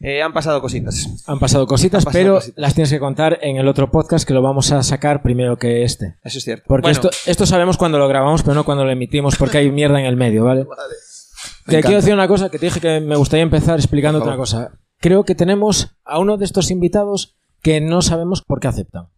Eh, han pasado cositas. Han pasado cositas, Han pasado pero cositas. las tienes que contar en el otro podcast que lo vamos a sacar primero que este. Eso es cierto. Porque Bueno, esto, esto sabemos cuando lo grabamos, pero no cuando lo emitimos, porque hay mierda en el medio, ¿vale? Te encanta. quiero decir una cosa que te dije que me gustaría empezar explicándote Por una cosa. Creo que tenemos a uno de estos invitados que no sabemos por qué aceptan.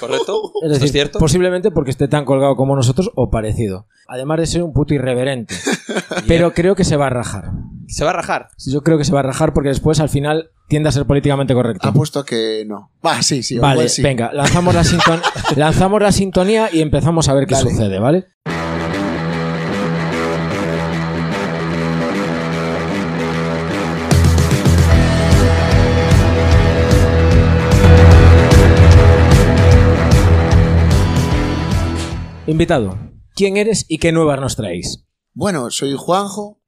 ¿Correcto? Es ¿Eso decir, es cierto? posiblemente porque esté tan colgado como nosotros o parecido. Además de ser un puto irreverente. Pero creo que se va a rajar. Se va a rajar. Yo creo que se va a rajar porque después al final tiende a ser políticamente correcto. Apuesto a que no. Va, sí, sí. Vale, sí. venga, lanzamos la, sinton- lanzamos la sintonía y empezamos a ver qué Dale. sucede, ¿vale? Invitado, ¿quién eres y qué nuevas nos traéis? Bueno, soy Juanjo,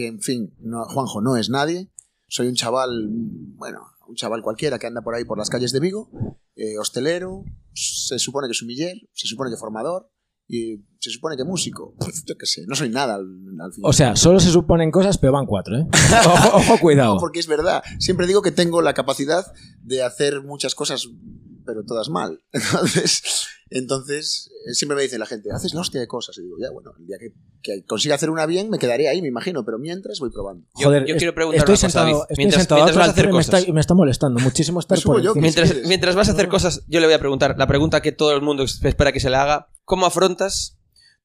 que en fin, no- Juanjo no es nadie. Soy un chaval, bueno, un chaval cualquiera que anda por ahí por las calles de Vigo, eh, hostelero, se supone que sumiller, se supone que formador y se supone que músico. Yo qué sé, no soy nada al, al final. O sea, solo se suponen cosas, pero van cuatro, ¿eh? Ojo, ojo, cuidado. No, porque es verdad. Siempre digo que tengo la capacidad de hacer muchas cosas, pero todas mal. Entonces, entonces eh, siempre me dice la gente, haces la hostia de cosas. Y digo, ya, bueno, el día que, que consiga hacer una bien, me quedaré ahí, me imagino, pero mientras voy probando. Yo- Joder, yo es- quiero preguntar estoy una cosa, sentado, David. estoy Mientras- sentado mientras vas a hacer me está, cosas. y me está molestando muchísimo estar por yo, Mientras, mientras vas a hacer cosas, yo le voy a preguntar la pregunta que todo el mundo espera que se le haga. ¿Cómo afrontas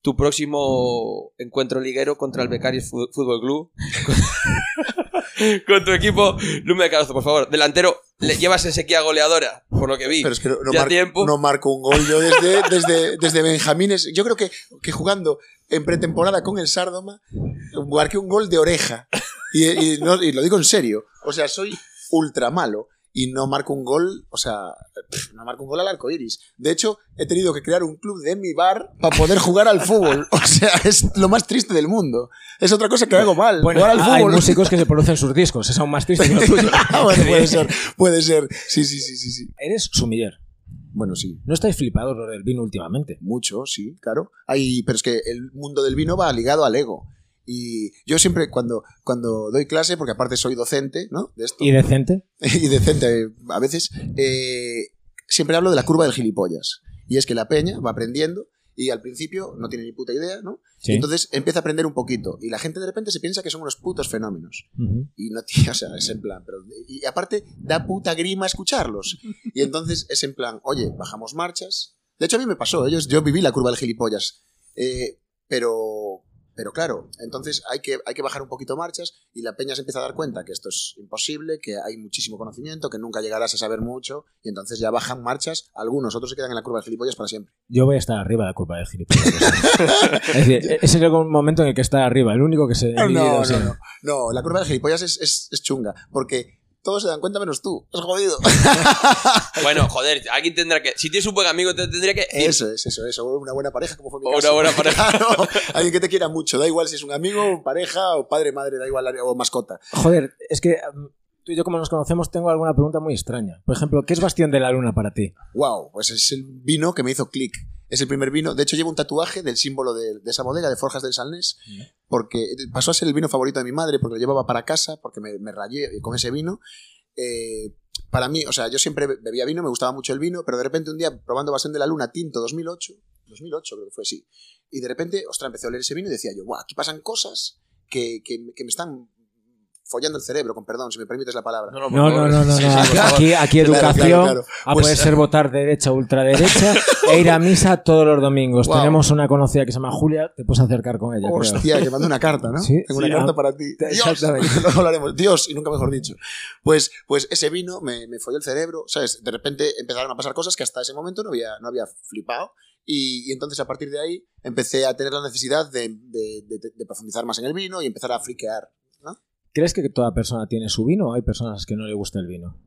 tu próximo encuentro liguero contra el Becarios Fútbol Club? Con tu equipo, Lume de Carazo, por favor. Delantero, le llevas en sequía goleadora, por lo que vi. Pero es que no, no Ya mar- tiempo. no marco un gol yo desde, desde, desde Benjamines. Yo creo que, que jugando en pretemporada con el Sárdoma, marqué un gol de oreja. Y, y no- y lo digo en serio. O sea, soy ultra malo. Y no marco un gol, o sea, no marco un gol al arco iris. De hecho, he tenido que crear un club de mi bar para poder jugar al fútbol. O sea, es lo más triste del mundo. Es otra cosa que hago mal. Bueno, jugar al hay fútbol. músicos que se producen sus discos, es aún más triste que lo tuyo. Ah, bueno, puede ser, puede ser. Sí, sí, sí, sí, sí. Eres sumiller. Bueno, sí. No estáis flipados lo del vino últimamente. Mucho, sí, claro. Hay, pero es que el mundo del vino va ligado al ego. Y yo siempre cuando, cuando doy clase, porque aparte soy docente, ¿no? De esto. ¿Y decente? y decente a veces, eh, siempre hablo de la curva del gilipollas. Y es que la peña va aprendiendo y al principio no tiene ni puta idea, ¿no? Sí. Y entonces empieza a aprender un poquito. Y la gente de repente se piensa que son unos putos fenómenos. Y no, tío, o sea, es en plan, pero, y aparte da puta grima escucharlos. Y entonces es en plan, oye, bajamos marchas. De hecho, a mí me pasó, ellos, yo viví la curva del gilipollas. Eh, pero, pero claro, entonces hay que, hay que bajar un poquito marchas y la peña se empieza a dar cuenta que esto es imposible, que hay muchísimo conocimiento, que nunca llegarás a saber mucho. Y entonces ya bajan marchas algunos, otros se quedan en la curva del gilipollas para siempre. Yo voy a estar arriba de la curva del gilipollas. es decir, ese es el momento en el que está arriba, el único que se... No, no, no. No, la curva del gilipollas es, es, es chunga, porque todos se dan cuenta menos tú. Es jodido. Bueno, joder, alguien tendrá que. Si tienes un buen amigo, te tendría que. Eso es, eso es. O una buena pareja, como fue mi O caso. una buena pareja. Claro, alguien que te quiera mucho. Da igual si es un amigo, pareja, o padre, madre, da igual, o mascota. Joder, es que um, tú y yo como nos conocemos tengo alguna pregunta muy extraña. Por ejemplo, ¿qué es Bastión de la Luna para ti? Wow, pues es el vino que me hizo clic. Es el primer vino. De hecho, llevo un tatuaje del símbolo de, de esa bodega, de Forjas del Salnés, porque pasó a ser el vino favorito de mi madre, porque lo llevaba para casa, porque me, me rayé con ese vino. Eh, para mí, o sea, yo siempre bebía vino, me gustaba mucho el vino, pero de repente un día probando Bastión de la Luna tinto 2008, 2008 creo que fue, sí, y de repente, ostras, empecé a oler ese vino y decía yo, guau, aquí pasan cosas que, que, que me están follando el cerebro, con perdón, si me permites la palabra. No, no, no, no. Sí, no. sí, por Aquí, aquí, educación. claro, claro. Ah, Pues- puede ser votar derecha, ultraderecha e ir a misa todos los domingos. Wow. Tenemos una conocida que se llama Julia, te puedes acercar con ella. creo. Hostia, que mando una carta, ¿no? Sí, Tengo sí, una carta ah, para ti. Dios, exactamente. luego hablaremos. Dios, y nunca mejor dicho. Pues, pues ese vino me, me folló el cerebro, ¿sabes? De repente empezaron a pasar cosas que hasta ese momento no había, no había flipado. Y, y entonces a partir de ahí empecé a tener la necesidad de, de- de- de profundizar más en el vino y empezar a friquear. ¿no? ¿Crees que toda persona tiene su vino o hay personas que no le gusta el vino?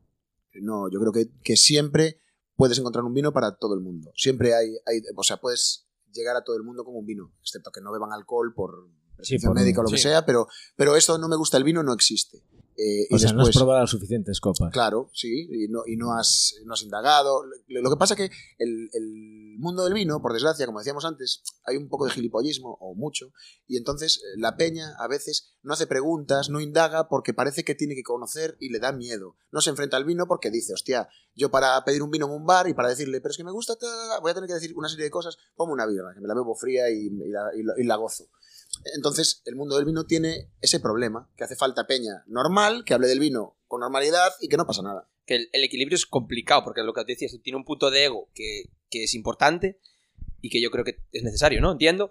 No, yo creo que, que siempre puedes encontrar un vino para todo el mundo. Siempre hay, hay, o sea, puedes llegar a todo el mundo con un vino, excepto que no beban alcohol por prescripción médica o lo que sea, pero, pero esto no me gusta el vino no existe. Eh, y no has después- probado las suficientes copas. Claro, sí, y no, y no, has, no has indagado. Lo, lo que pasa que el, el mundo del vino, por desgracia, como decíamos antes, hay un poco de gilipollismo, o mucho, y entonces eh, la peña a veces no hace preguntas, no indaga porque parece que tiene que conocer y le da miedo. No se enfrenta al vino porque dice, hostia, yo para pedir un vino en un bar y para decirle, pero es que me gusta, ta, voy a tener que decir una serie de cosas, pongo una birra, que me la bebo fría y, y la, y la- y la gozo. Entonces, el mundo del vino tiene ese problema, que hace falta peña normal, que hable del vino con normalidad y que no pasa nada. Que el, el equilibrio es complicado, porque lo que te decías, tiene un punto de ego que, que es importante y que yo creo que es necesario, ¿no? Entiendo.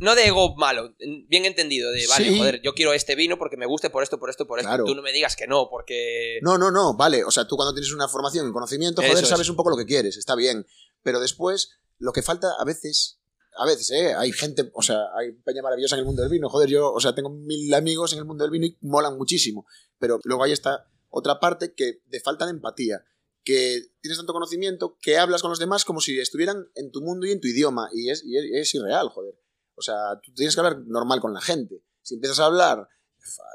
No de ego malo, en- bien entendido, de, vale, Sí. joder, yo quiero este vino porque me guste por esto, por esto, por esto. Claro. Tú no me digas que no, porque... No, no, no, vale. O sea, tú cuando tienes una formación en conocimiento, joder, Eso es. sabes un poco lo que quieres, está bien. Pero después, lo que falta a veces, a veces, ¿eh? Hay gente, o sea, hay peña maravillosa en el mundo del vino. Joder, yo, o sea, tengo mil amigos en el mundo del vino y molan muchísimo. Pero luego hay esta otra parte que de falta de empatía. Que tienes tanto conocimiento que hablas con los demás como si estuvieran en tu mundo y en tu idioma. Y es, es, irreal, joder. O sea, tú tienes que hablar normal con la gente. Si empiezas a hablar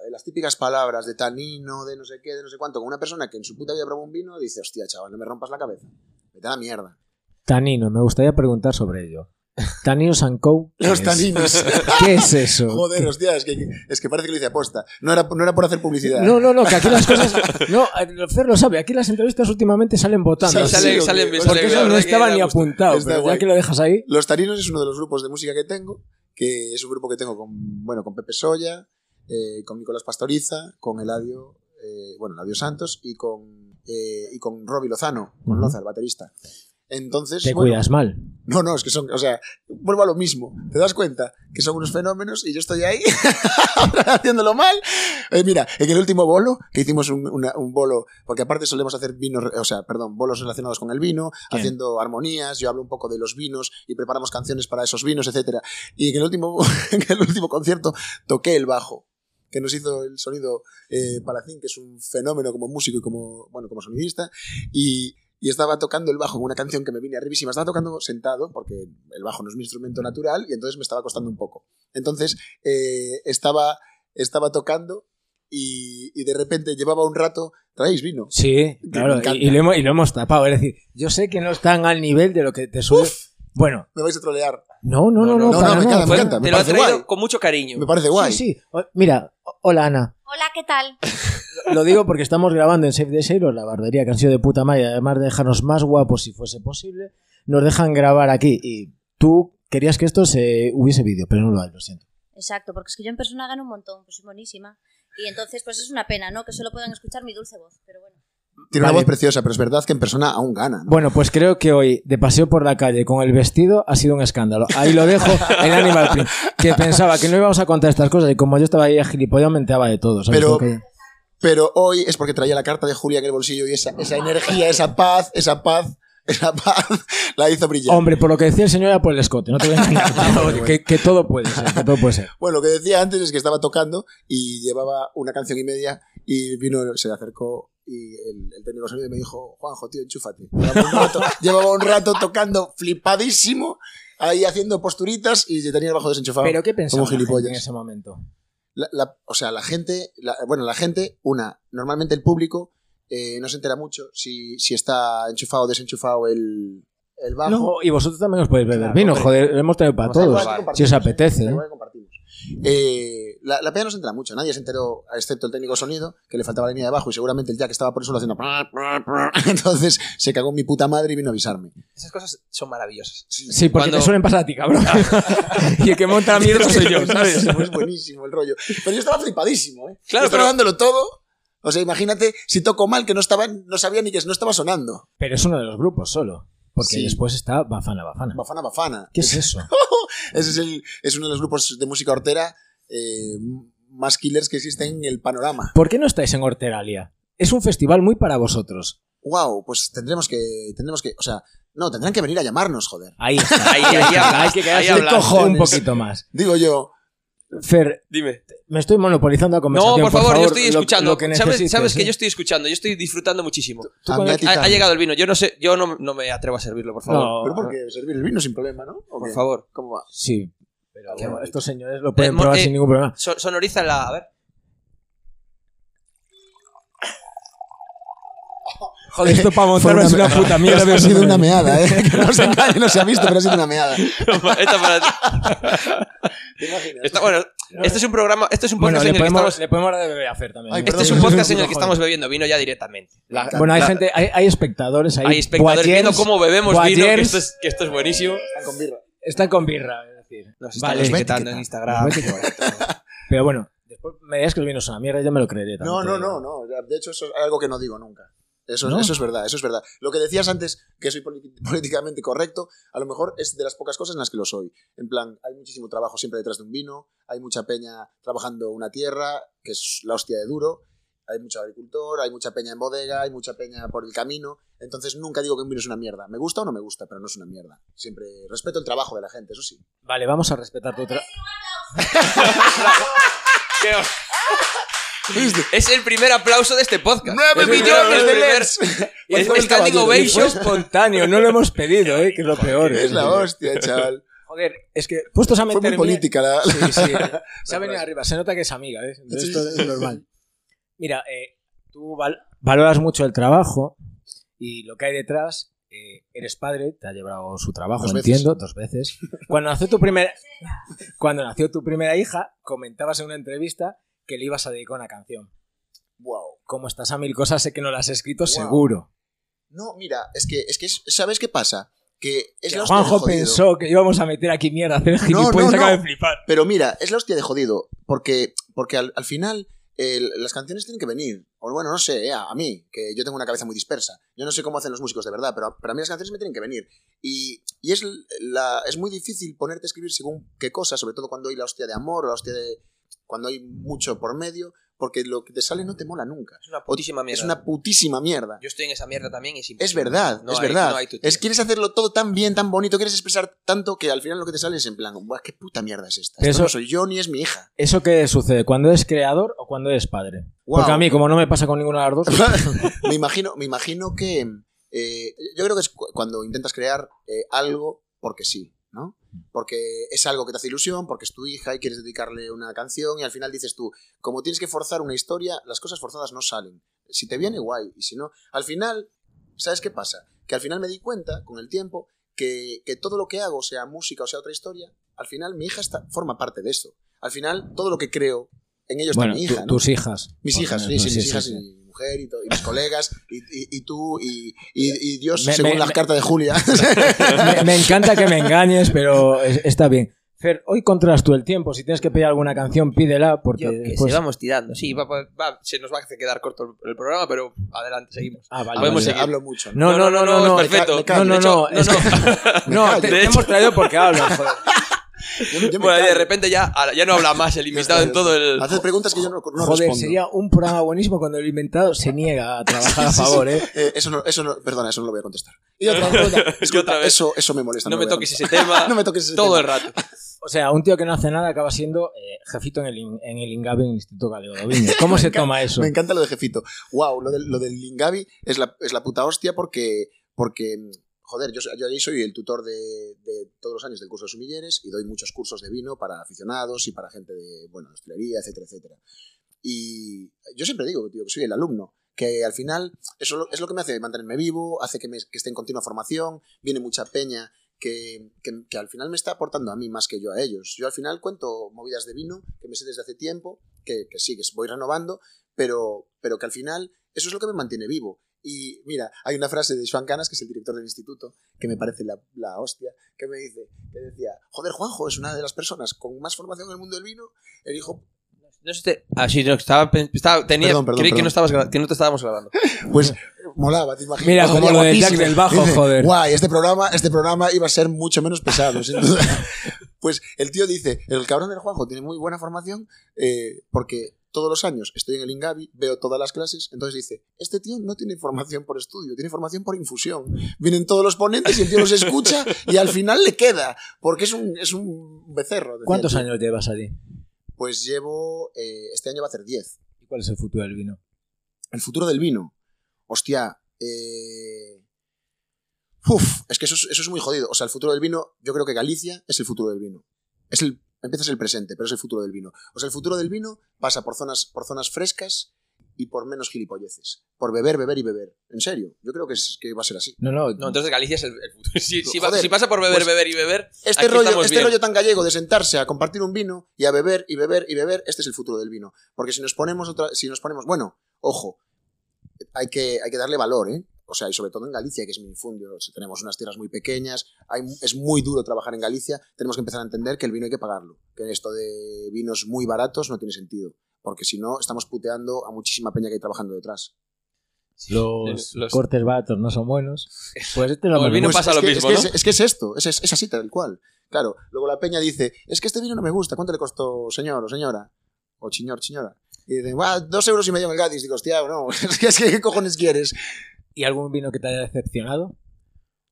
de las típicas palabras de tanino, de no sé qué, de no sé cuánto, con una persona que en su puta vida probó un vino, dice, hostia, chaval, no me rompas la cabeza. Vete a la mierda. Tanino, me gustaría preguntar sobre ello. Taninos and Co. ¿qué Los taninos. ¿Qué es eso? Joder, hostia, es que, es que parece que lo hice aposta. No era, no era por hacer publicidad. No, no, no, que aquí las cosas. No, Fer lo sabe, aquí las entrevistas últimamente salen votando. Sí, sale, sí, sale, ok. sale- Porque eso no estaba ni apuntado, Está pero ya que lo dejas ahí. Los Tarinos es uno de los grupos de música que tengo, que es un grupo que tengo con, bueno, con Pepe Soya, eh, con Nicolás Pastoriza, con Eladio, eh, bueno, Eladio Santos y con, eh, y con Roby Lozano, con. Loza, el baterista. Entonces, Te bueno, cuidas mal. No, no, es que son, o sea, vuelvo a lo mismo. ¿Te das cuenta? Que son unos fenómenos y yo estoy ahí haciéndolo mal. Eh, mira, en el último bolo, que hicimos un, una- un bolo, porque aparte solemos hacer vinos, o sea, perdón, bolos relacionados con el vino, ¿Quién? haciendo armonías, yo hablo un poco de los vinos y preparamos canciones para esos vinos, etcétera. Y en el último, en el último concierto toqué el bajo que nos hizo el sonido eh, Palacín, que es un fenómeno como músico y como, bueno, como sonidista, y, y estaba tocando el bajo en una canción que me vine arribísima. Estaba tocando sentado, porque el bajo no es mi instrumento natural, y entonces me estaba costando un poco. Entonces eh, estaba, estaba tocando y, y de repente llevaba un rato, ¿traéis vino? Sí, me claro, y, y lo hemos, y lo hemos tapado. Es decir, yo sé que no están al nivel de lo que te suele. Bueno, Me vais a trolear. no, no, no, No, no, no, para no, me encanta, me encanta, me te lo ha parece traído guay. con mucho cariño. Me parece guay. Sí, sí. Mira, hola Ana. Hola, ¿qué tal? Lo digo porque estamos grabando en Save the Sailors, la barbería que han sido de puta madre, además de dejarnos más guapos si fuese posible, nos dejan grabar aquí y tú querías que esto se hubiese vídeo, pero no lo hay, lo siento. Exacto, porque es que yo en persona gano un montón, pues soy buenísima. Y entonces, pues es una pena, ¿no? Que solo puedan escuchar mi dulce voz, pero bueno. Tiene una voz preciosa, pero es verdad que en persona aún gana. ¿no? Bueno, pues creo que hoy, de paseo por la calle con el vestido, ha sido un escándalo. Ahí lo dejo en Animal Print. Que pensaba que no íbamos a contar estas cosas y como yo estaba ahí a gilipollas, me enteraba de todo. ¿sabes? Pero- Pero hoy es porque traía la carta de Julia en el bolsillo y esa, esa energía, esa paz, esa paz, esa paz la hizo brillar. Hombre, por lo que decía el señor era por el escote, no te voy a engañar. pero que, que todo puede ser, que todo puede ser. Bueno, lo que decía antes es que estaba tocando y llevaba una canción y media y vino, se acercó y el, el técnico sonido me dijo, Juanjo, tío, enchúfate. Llevaba un rato, llevaba un rato tocando flipadísimo, ahí haciendo posturitas y tenía el bajo desenchufado. Pero ¿qué como pensaba la gente gilipollas. en ese momento? La- la- o sea, la gente, la- bueno, la gente, una, normalmente el público eh, no se entera mucho si, si está enchufado o desenchufado el, el bajo. No, y vosotros también os podéis beber Claro, vino, hombre. joder, lo hemos traído para todos. Si os apetece. ¿eh? ¿Eh? La, la peña no se entera mucho, nadie se enteró, excepto el técnico de sonido, que le faltaba la línea de bajo y seguramente el jack estaba por eso haciendo. Entonces se cagó en mi puta madre y vino a avisarme. Esas cosas son maravillosas. Sí, porque Cuando- te suelen pasar a ti, cabrón. y el que monta la mierda soy yo, ¿sabes? Es buenísimo el rollo. Pero yo estaba flipadísimo, ¿eh? Claro, Yo estaba pero- dándolo todo. O sea, imagínate si toco mal, que no estaba, no sabía ni que no estaba sonando. Pero es uno de los grupos solo. Porque Sí. después está Bafana Bafana. Bafana, bafana. ¿Qué es eso? Ese es, el, es uno de los grupos de música hortera eh, más killers que existen en el panorama. ¿Por qué no estáis en Horteralia? Es un festival muy para vosotros. Wow, pues tendremos que, tendremos que, o sea, no, tendrán que venir a llamarnos, joder. Ahí está. Ahí, ahí hablas, Hay que ahí quedarse cojones un poquito más. Digo yo, Fer, Dime. me estoy monopolizando la No, conversación. por favor, yo estoy lo- escuchando. lo que ¿Sabes, sabes que ¿eh? yo estoy escuchando, yo estoy disfrutando muchísimo. Ha, llegado el vino, yo no sé, yo no, no me atrevo a servirlo, por favor. No, Pero porque servir el vino sin problema, ¿no? ¿O por qué? favor. ¿Cómo va? Sí, pero bonito. estos señores lo pueden Eh, probar eh, sin ningún problema. So- sonoriza la. A ver. Joder, esto para montarme es una puta mierda. Ha sido una meada, ¿eh? Que no se engañe, no se ha visto, pero ha sido una meada. Esta para ti. Esta- bueno, este es un programa, este es un Bueno, podcast le en el que estamos, le podemos dar de beber a Fer también. Ay, este es un podcast en el que Joder. estamos bebiendo vino ya directamente. La- Bueno, hay la- gente, hay, hay espectadores, hay, Hay espectadores viendo cómo bebemos vino, que esto es, que esto es buenísimo. Están con birra. Están con birra, es decir. Nos están Vale, etiquetando en Instagram. Pero bueno, después me digas que el vino es una mierda y yo me lo creeré. No, no, no, no. De hecho, eso es algo que no digo nunca. Eso, ¿No? eso es verdad, eso es verdad. Lo que decías antes, que soy políticamente correcto, a lo mejor es de las pocas cosas en las que lo soy. En plan, hay muchísimo trabajo siempre detrás de un vino, hay mucha peña trabajando una tierra, que es la hostia de duro, hay mucho agricultor, hay mucha peña en bodega, hay mucha peña por el camino. Entonces nunca digo que un vino es una mierda. Me gusta o no me gusta, pero no es una mierda. Siempre respeto el trabajo de la gente, eso sí. Vale, vamos a respetar tu Es el primer aplauso de este podcast. ¡Nueve millones de LEDs! Es Fue standing fue ovation. espontáneo, no lo hemos pedido, ¿eh? que es lo peor. Es la hostia, chaval. Joder, es que puestos a Fue meterme... muy política la... Sí, sí. Se ha venido arriba, se nota que es amiga, ¿eh? Entonces esto es normal. Mira, eh, tú val- valoras mucho el trabajo y lo que hay detrás. eh, eres padre, te ha llevado su trabajo, Dos veces. entiendo, dos veces. Cuando nació tu primera, cuando nació tu primera hija, comentabas en una entrevista que le ibas a dedicar una canción. Wow. Como estás a mil cosas, sé que no la has escrito Wow. seguro. No, mira, es que, es que, es- ¿sabes qué pasa? Que es Que la Juanjo pensó que íbamos a meter aquí mierda, hacer No, gilipollas, no, acaba no. de flipar. Pero mira, es la hostia de jodido, porque, porque al, al final el- las canciones tienen que venir. O bueno, no sé, eh, a, mí, que yo tengo una cabeza muy dispersa. Yo no sé cómo hacen los músicos de verdad, pero para mí las canciones me tienen que venir. Y, y es, la, es muy difícil ponerte a escribir según qué cosas, sobre todo cuando hay la hostia de amor, la hostia de... cuando hay mucho por medio, porque lo que te sale no te mola nunca. Es una putísima mierda. Es una putísima mierda. Yo estoy en esa mierda también y es Es imposible. verdad, No es hay- verdad. no hay tu es quieres hacerlo todo tan bien, tan bonito, quieres expresar tanto que al final lo que te sale es en plan, Buah, qué puta mierda es esta. Pero Esto no eso- soy yo ni es mi hija. ¿Eso qué sucede? ¿Cuando eres creador o cuando eres padre? Wow. Porque a mí, como no me pasa con ninguna de las dos, me imagino, me imagino que eh, yo creo que es cu- cuando intentas crear eh, algo porque sí. Porque es algo que te hace ilusión, porque es tu hija y quieres dedicarle una canción y al final dices tú, como tienes que forzar una historia, las cosas forzadas no salen. Si te viene, guay, y si no, al final, ¿sabes qué pasa? Que al final me di cuenta, con el tiempo, que, que todo lo que hago, sea música o sea otra historia, al final mi hija está, forma parte de esto. Al final, todo lo que creo, en ellos bueno, está mi tu- hija, ¿no? tus hijas. Mis hijas, sí, sí, mis hijas sí. mi mujer y, y mis colegas y, y- y tú y, y- y Dios Me- según me- la me- carta de Julia. me, me encanta que me engañes, pero es- está bien. Fer, hoy controlas tú el tiempo. Si tienes que pedir alguna canción, pídela, porque Yo que después- se vamos tirando. Sí, va, va- va- se nos va a quedar corto el, el programa, pero adelante, seguimos. Ah, vale, Podemos vale. seguir. Hablo mucho. No, no, no, no, no. es perfecto. No, no, no. es no, que- no, callo. te, hemos traído porque hablas, joder. Yo, yo Bueno, de repente ya, ya no habla más el invitado en todo el... Haced preguntas que yo no, no Joder, respondo. sería un programa buenísimo cuando el inventado se niega a trabajar a favor, ¿eh? Eh, eso no, eso no, perdona, eso no lo voy a contestar. Y otra pregunta. Y Disculpa, otra vez. Eso, eso me molesta. No me toques ese tema no me toques ese todo tema. el rato. O sea, un tío que no hace nada acaba siendo eh, jefito en el, en el en el Instituto Galego de Viña. ¿Cómo se toma eso? Me encanta lo de jefito. Wow, lo del, lo del Lingavi es la, es la puta hostia porque, porque joder, yo, yo ahí soy el tutor de, de todos los años del curso de sumilleres y doy muchos cursos de vino para aficionados y para gente de, bueno, hostelería, etcétera, etcétera. Y yo siempre digo, tío, que soy el alumno, que al final eso es lo que me hace mantenerme vivo, hace que, me, que esté en continua formación, viene mucha peña que, que, que al final me está aportando a mí más que yo a ellos. Yo al final cuento movidas de vino que me sé desde hace tiempo, que, que sí, que voy renovando, pero, pero que al final eso es lo que me mantiene vivo. Y mira, hay una frase de Joan Canas, que es el director del instituto, que me parece la, la hostia, que me dice, que decía, joder, Juanjo es una de las personas con más formación en el mundo del vino, el hijo, No sé, te- ah, sí, no, estaba, estaba tenía, Perdón, perdón, creí que no, estabas, que no te estábamos grabando. pues molaba, te imaginas. Mira, como lo del Jack del Bajo, Dice, joder. Guay, este programa, este programa iba a ser mucho menos pesado, sin duda. Pues el tío dice, el cabrón del Juanjo tiene muy buena formación eh, porque todos los años estoy en el Ingavi, veo todas las clases, entonces dice, este tío no tiene formación por estudio, tiene formación por infusión. Vienen todos los ponentes y el tío los escucha y al final le queda, porque es un, es un becerro. ¿Cuántos tío. años llevas allí? Pues llevo, eh, este año va a hacer 10. ¿Y cuál es el futuro del vino? El futuro del vino. Hostia. Eh... Uf, es que eso es, eso es muy jodido. O sea, el futuro del vino, yo creo que Galicia es el futuro del vino. Es el, empieza a ser el presente, pero es el futuro del vino. O sea, el futuro del vino pasa por zonas, por zonas frescas y por menos gilipolleces. Por beber, beber y beber. En serio, yo creo que, es, que va a ser así. No, no, No, entonces Galicia es el, el futuro. Si, si va- si pasa por beber, pues, beber y beber, Este, aquí rollo, este bien. rollo tan gallego de sentarse a compartir un vino y a beber y beber y beber, este es el futuro del vino. Porque si nos ponemos otra, si nos ponemos, bueno, ojo, hay que, hay que darle valor, ¿eh? O sea, y sobre todo en Galicia, que es minifundio, o sea, tenemos unas tierras muy pequeñas, hay, es muy duro trabajar en Galicia, tenemos que empezar a entender que el vino hay que pagarlo, que esto de vinos muy baratos no tiene sentido, porque si no, estamos puteando a muchísima peña que hay trabajando detrás. los, los- cortes baratos no son buenos. Pues este lo Como el vino pasa es lo que, mismo, es que ¿no? es, es que es esto, es, es, es así tal cual. Claro, luego la peña dice, es que este vino no me gusta, ¿cuánto le costó, señor o señora? O señor, señora. Y dicen, "Buah, dos euros y medio en el Gadis. Digo, hostia, no, es que, es que, ¿qué cojones quieres? ¿Y algún vino que te haya decepcionado?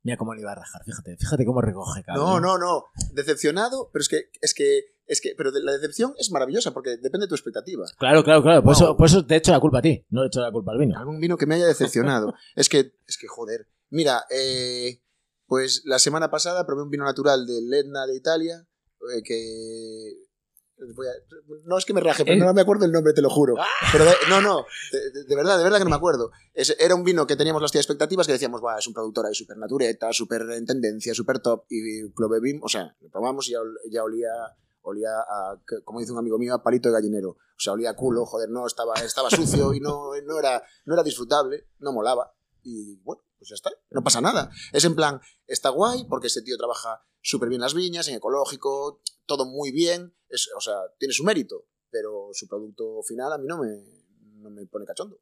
Mira cómo le iba a rajar, fíjate, fíjate cómo recoge, No, cabrón. no, no, decepcionado, pero es que, es que, es que, pero de- la decepción es maravillosa porque depende de tu expectativa. Claro, claro, claro. Por, Wow. eso, por eso te he hecho la culpa a ti, no le he hecho la culpa al vino. Algún vino que me haya decepcionado. es que, es que joder. Mira, eh, pues la semana pasada probé un vino natural del Etna de Italia, eh, que... voy a- no es que me raje, pero ¿Eh? no me acuerdo el nombre, te lo juro. Pero de- no, no, de, verdad, de verdad que no me acuerdo. Es- era un vino que teníamos las tías expectativas que decíamos, Buah, es un productor ahí súper natureta, súper en tendencia, súper top, y lo bebimos, o sea, lo probamos y ya, ya olía, olía a, como dice un amigo mío, a palito de gallinero. O sea, olía a culo, joder, no, estaba, estaba sucio y no, no, era, no era disfrutable, no molaba. Y bueno, pues ya está, no pasa nada. Es en plan, está guay porque ese tío trabaja súper bien las viñas, en ecológico, todo muy bien, es, o sea, tiene su mérito, pero su producto final a mí no me, no me pone cachondo.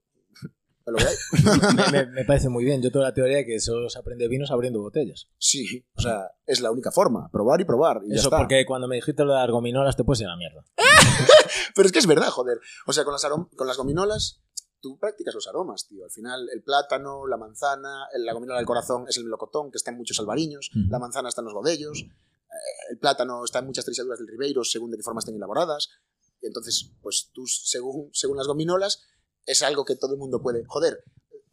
Lo que hay. me, me- me parece muy bien. Yo tengo la teoría de que solo se aprende vinos abriendo botellas. Sí, o sea, es la única forma, probar y probar. Y ya Eso está. porque cuando me dijiste lo de las gominolas te ir a la mierda. Pero es que es verdad, joder. O sea, con las, con las gominolas, tú practicas los aromas, tío. Al final, el plátano, la manzana, la gominola del corazón es el melocotón, que está en muchos alvariños. Ujú. La manzana está en los godellos. eh, el plátano está en muchas trisaduras del Ribeiro, según de qué forma estén elaboradas. Entonces, pues tú, según, según las gominolas, es algo que todo el mundo puede. Joder,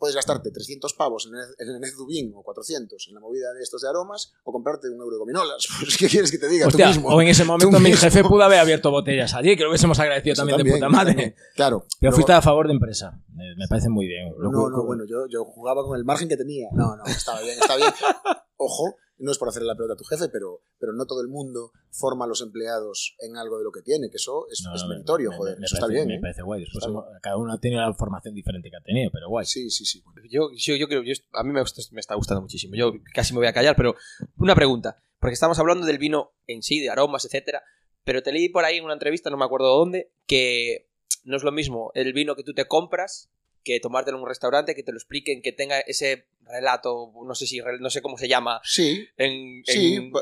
puedes gastarte 300 pavos en el, Nezubín o 400 en la movida de estos de aromas o comprarte un euro de gominolas. Pues, ¿qué quieres que te diga? Hostia, tú mismo. o en ese momento mi mismo. jefe pudo haber abierto botellas allí, que lo hubiésemos agradecido también, de puta madre. también. Claro. Pero Luego- fuiste a favor de empresa. Me, me parece muy bien. Lo No, no, bueno, yo, yo jugaba con el margen que tenía. No, no, estaba bien, está bien. Ojo, no es por hacerle la pelota a tu jefe, pero, pero no todo el mundo forma a los empleados en algo de lo que tiene, que eso es, No, es meritorio, me- joder. me eso está bien. Me ¿eh? parece guay. Después Está hemos- cada uno tiene la formación diferente que ha tenido, pero guay. Sí, sí, sí. Yo, yo, yo creo, yo- a mí me, gusta- me está gustando muchísimo. Yo casi me voy a callar, pero una pregunta. Porque estamos hablando del vino en sí, de aromas, etcétera. Pero te leí por ahí en una entrevista, no me acuerdo dónde, que no es lo mismo el vino que tú te compras que tomártelo en un restaurante, que te lo expliquen, que tenga ese relato, no sé si no sé cómo se llama, Sí, en,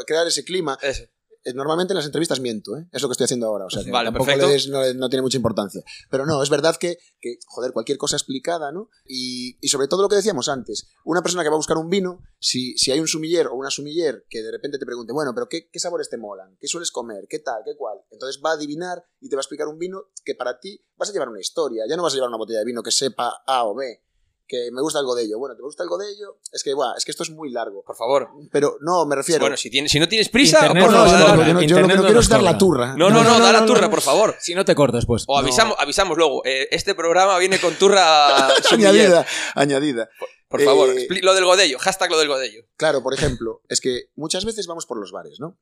crear ese clima. eso. Eh, Normalmente en las entrevistas miento, ¿eh? es lo que estoy haciendo ahora, o sea que Vale, tampoco le des- no, no tiene mucha importancia. Pero no, es verdad que, que, joder, cualquier cosa explicada, ¿no? Y, y sobre todo lo que decíamos antes, una persona que va a buscar un vino, si, si hay un sumiller o una sumiller que de repente te pregunte, bueno, pero ¿qué, qué sabores te molan? ¿Qué sueles comer? ¿Qué tal? ¿Qué cual? Entonces va a adivinar y te va a explicar un vino que para ti vas a llevar una historia, ya no vas a llevar una botella de vino que sepa A o B. Que me gusta el godello. Bueno, ¿te gusta el godello? Es que, buah, es que esto es muy largo. Por favor. Pero no, me refiero. Bueno, si, tienes, si no tienes prisa, Internet por no, no, no, no, yo no, yo lo que Internet no no quiero nos es dar la turra. No, no, no, da la turra, por favor. Si no te corto después. O avisamos, avisamos luego. eh, este programa viene con turra añadida, añadida. Por favor, Eh, lo del godello. Hashtag lo del godello. Claro, por ejemplo, es que muchas veces vamos por los bares, ¿no?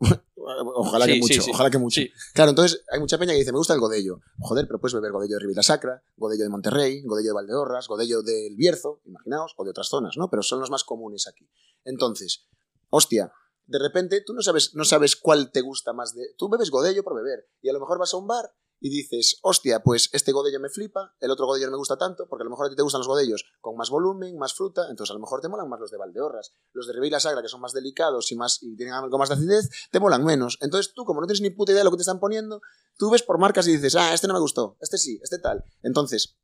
ojalá Sí, que mucho, sí, sí. ojalá que mucho. Claro, entonces hay mucha peña que dice, me gusta el godello. Joder, pero puedes beber godello de Ribera Sacra, godello de Monterrey, godello de Valdeorras, godello del Bierzo, imaginaos, o de otras zonas, ¿no? Pero son los más comunes aquí. Entonces, hostia, de repente tú no sabes, no sabes cuál te gusta más de... Tú bebes godello por beber y a lo mejor vas a un bar y dices, hostia, pues este godello me flipa, el otro godello no me gusta tanto, porque a lo mejor a ti te gustan los godellos con más volumen, más fruta, entonces a lo mejor te molan más los de Valdeorras. Los de Ribeira Sagra, que son más delicados y, más, y tienen algo más de acidez, te molan menos. Entonces tú, como no tienes ni puta idea de lo que te están poniendo, tú ves por marcas y dices, ah, este no me gustó, este sí, este tal. Entonces,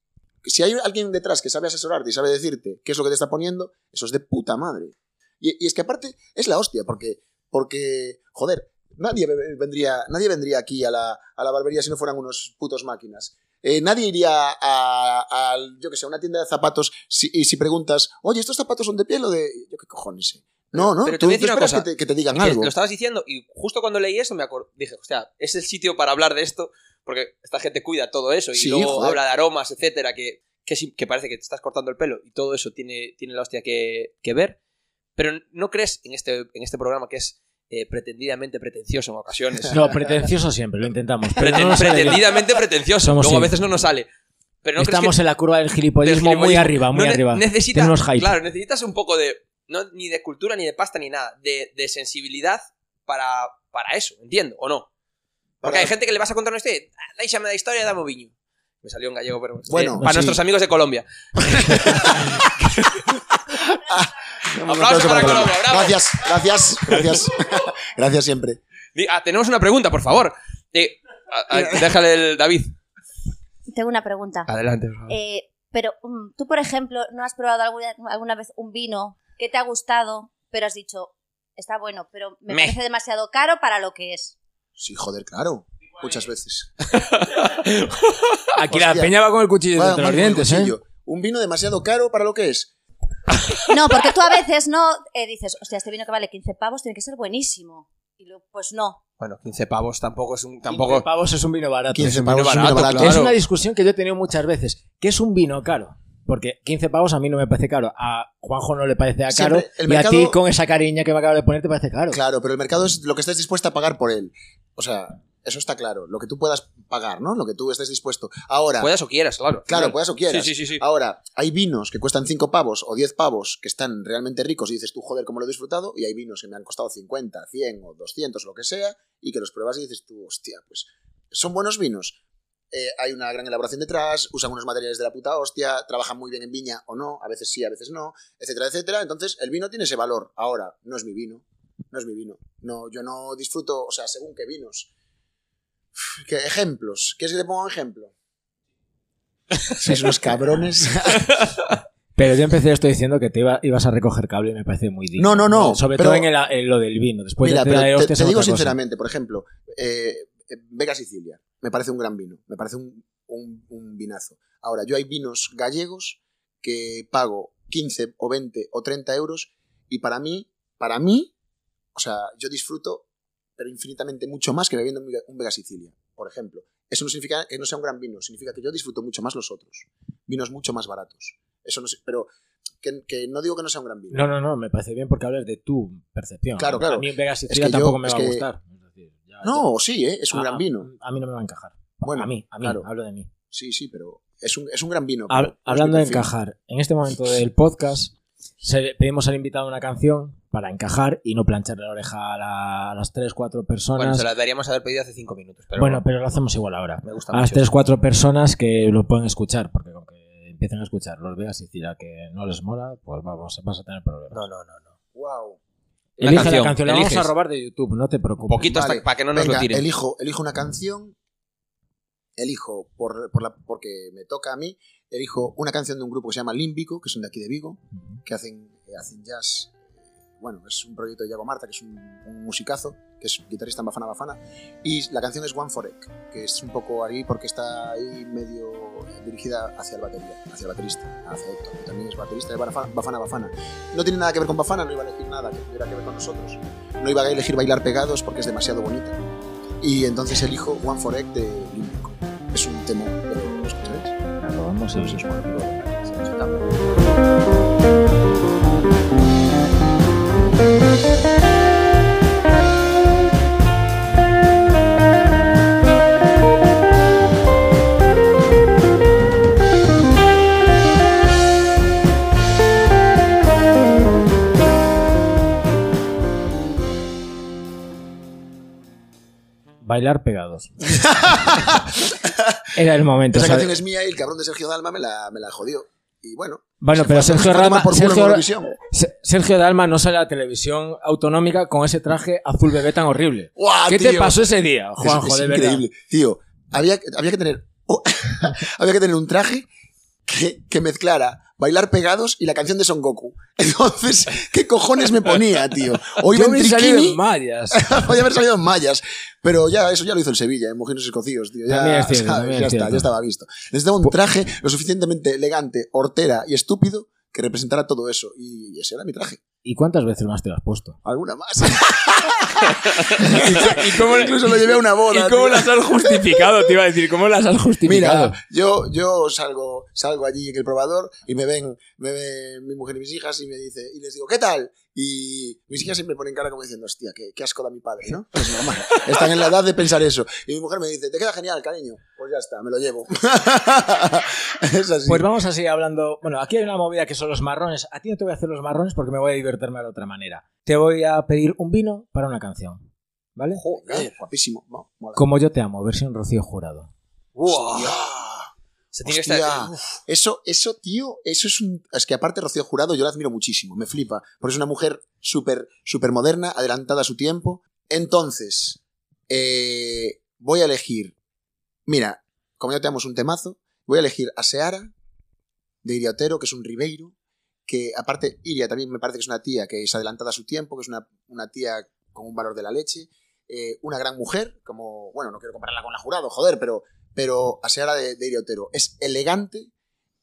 si hay alguien detrás que sabe asesorarte y sabe decirte qué es lo que te está poniendo, eso es de puta madre. Y, y es que aparte es la hostia, porque, porque joder, nadie vendría, nadie vendría aquí a la, a la barbería si no fueran unos putos máquinas. Eh, nadie iría a, a, yo que sé, a una tienda de zapatos si, y si preguntas, oye, ¿estos zapatos son de piel o de...? Yo qué cojones sé. No, no, Pero te tú, voy a tú decir una esperas cosa. que te, que te digan que algo. Lo estabas diciendo y justo cuando leí eso me acor- dije, hostia, es el sitio para hablar de esto porque esta gente cuida todo eso y Sí, luego joder. habla de aromas, etcétera, que, que parece que te estás cortando el pelo y todo eso tiene, tiene la hostia que, que ver. Pero ¿no crees en este, en este programa que es eh, pretendidamente pretencioso en ocasiones? No, pretencioso siempre, lo intentamos. Pero Preten- no nos sale bien. pretendidamente pretencioso. Somos Luego a veces no nos sale. Pero no crees Estamos que en la curva del del gilipollismo muy arriba, muy No arriba. Necesita, Tenemos hype. Claro, necesitas un poco de. No, ni de cultura, ni de pasta, ni nada. De, de sensibilidad para, para eso, entiendo, ¿o no? Porque Para- hay gente que le vas a contar una historia. "Ah, Déjame la historia, dame un viño. Me salió en gallego, pero. Bueno, eh, para sí. nuestros amigos de Colombia. Un Aplauso para Colombia, bravo. Gracias, gracias, gracias. gracias siempre. Ah, tenemos una pregunta, por favor. Eh, a- a- déjale el David. Tengo una pregunta. Adelante, por favor. Eh, pero mm, tú, por ejemplo, ¿no has probado alguna, alguna vez un vino que te ha gustado, pero has dicho, está bueno, pero me parece demasiado caro para lo que es? Sí, joder, claro. Muchas veces. Aquí la peña va con el cuchillo entre los dientes, ¿eh? cuchillo. Un vino demasiado caro para lo que es. No, porque tú a veces no eh, dices, hostia, este vino que vale 15 pavos tiene que ser buenísimo. Y luego, pues no. Bueno, 15 pavos tampoco es un. 15 Tampoco. pavos es un vino barato. 15 es un es un vino barato. claro. Es una discusión que yo he tenido muchas veces. ¿Qué es un vino caro? Porque 15 pavos a mí no me parece caro. A Juanjo no le parece caro. Siempre, el y a ti, con esa cariña que me acabo de poner, te parece caro. Claro, pero el mercado es lo que estés dispuesta a pagar por él. O sea, eso está claro. Lo que tú puedas pagar, ¿no? Lo que tú estés dispuesto. Ahora, Puedas o quieras, claro. claro, puedas o quieras. Sí, sí, sí. sí. Ahora, hay vinos que cuestan 5 pavos o 10 pavos que están realmente ricos y dices tú, joder, cómo lo he disfrutado. Y hay vinos que me han costado 50, 100 o 200, lo que sea, y que los pruebas y dices tú, hostia, pues son buenos vinos. Eh, hay una gran elaboración detrás, usan unos materiales de la puta hostia, trabajan muy bien en viña o no, a veces sí, a veces no, etcétera, etcétera. Entonces, el vino tiene ese valor. Ahora, no es mi vino, no es mi vino. No, yo no disfruto, o sea, según qué vinos. ¿Qué ejemplos? ¿Quieres que te ponga un ejemplo? Sois unos cabrones. Pero yo empecé esto diciendo que te iba- ibas a recoger cable y me parece muy digno. No, no, no, Sobre pero- todo en, el- en lo del vino. Después Mira, de pero de te, te digo cosa. sinceramente, por ejemplo, eh, eh, Vega Sicilia, me parece un gran vino, me parece un, un- un vinazo. Ahora, yo hay vinos gallegos que pago 15 o 20 o 30 euros y para mí, para mí, o sea, yo disfruto, pero infinitamente mucho más que bebiendo un Vega- Sicilia, por ejemplo. Eso no significa que no sea un gran vino, significa que yo disfruto mucho más los otros, vinos mucho más baratos. Eso no, pero que, que no digo que no sea un gran vino. No, no, no, me parece bien porque hablas de tu percepción. Claro, claro. A mí Vega Sicilia que yo- tampoco me es va a que- gustar. Es decir, ya- No, sí, ¿eh? es un a- gran vino. A mí no me va a encajar. Bueno, a mí, a mí, claro. hablo de mí. Sí, sí, pero es un, es un gran vino. Hab- hablando de es encajar, en este momento del podcast pedimos al invitado una canción para encajar y no plancharle la oreja a, la- a las 3, 4 Bueno, personas. se la daríamos haber pedido hace 5 minutos. Pero bueno, pero lo hacemos igual ahora. me gusta A las mucho. 3, 4 personas que lo pueden escuchar, porque con que empiecen a escuchar los Vegas y Cira que no les mola, pues vamos, vas a tener problemas. No, no, no. no. Wow. Elige canción, la canción, la vamos eliges. a robar de YouTube, no te preocupes. Poquito hasta para que no nos Venga, lo tiren. elijo, elijo una canción. Elijo, por, por la, porque me toca a mí, elijo una canción de un grupo que se llama Límbico, que son de aquí de Vigo, que hacen, que hacen jazz. Bueno, es un proyecto de Yago Marta, que es un, un musicazo, que es guitarrista en Bafana Bafana. Y la canción es One for Egg, que es un poco ahí porque está ahí medio dirigida hacia el batería, hacia el baterista, hacia Héctor, que también es baterista de Bafana Bafana. Bafana. No tiene nada que ver con Bafana, no iba a elegir nada que tuviera que ver con nosotros. No iba a elegir Bailar Pegados porque es demasiado bonita. Y entonces elijo One for Egg de Límbico. Es un tema, pero ¿lo y Bailar pegados. Era el momento. Esa canción es mía y el cabrón de Sergio Dalma me la, me la jodió. Y bueno. Bueno, pero Sergio fue a tomar Rama, por culo en Sergio, Sergio Dalma no sale a la televisión autonómica con ese traje azul bebé tan horrible. ¡Guau, ¿Qué te pasó ese día, Es- Juanjo, es de verdad? increíble. Tío, había, había que tener. había que tener un traje que, que mezclara bailar pegados y la canción de Son Goku. Entonces, ¿qué cojones me ponía, tío? O iba Yo en salido en podía haber salido en mallas. Pero ya, eso ya lo hizo el Sevilla, en Mojinos Escocíos, tío. Ya, También es cierto, ¿sabes? también ya es está, cierto. ya estaba visto. Necesitaba un traje lo suficientemente elegante, hortera y estúpido que representara todo eso. Y ese era mi traje. ¿Y cuántas veces más te lo has puesto? Alguna más. ¿Y cómo, Incluso lo llevé a una boda. ¿Y cómo tío. las has justificado? Te iba a decir, ¿cómo las has justificado? Mira, yo, yo salgo, salgo allí en el probador y me ven, me ven mi mujer y mis hijas y me dice, y les digo, ¿qué tal? Y mis hijas siempre ponen cara como diciendo, hostia, qué, qué asco da mi padre, ¿no? Es normal. Están en la edad de pensar eso. Y mi mujer me dice, te queda genial, cariño. Pues ya está, me lo llevo. es así. Pues vamos a seguir hablando. Bueno, aquí hay una movida que son los marrones. A ti no te voy a hacer los marrones porque me voy a divertirme de otra manera. Te voy a pedir un vino para una canción. ¿Vale? Venga, guapísimo. No. Como yo te amo, versión Rocío Jurado. Hostia. Se tiene que Hostia. estar. Uf, Eso, eso, tío, eso es un... Es que aparte Rocío Jurado yo la admiro muchísimo, me flipa, porque es una mujer súper, súper moderna, adelantada a su tiempo. Entonces, eh, voy a elegir... Mira, como ya tenemos un temazo, voy a elegir a Seara, de Iria Otero, que es un Ribeiro, que aparte Iria también me parece que es una tía que es adelantada a su tiempo, que es una, una tía con un valor de la leche, eh, una gran mujer, como, bueno, no quiero compararla con la jurado, joder, pero, pero a Seara de, de Iria Otero es elegante,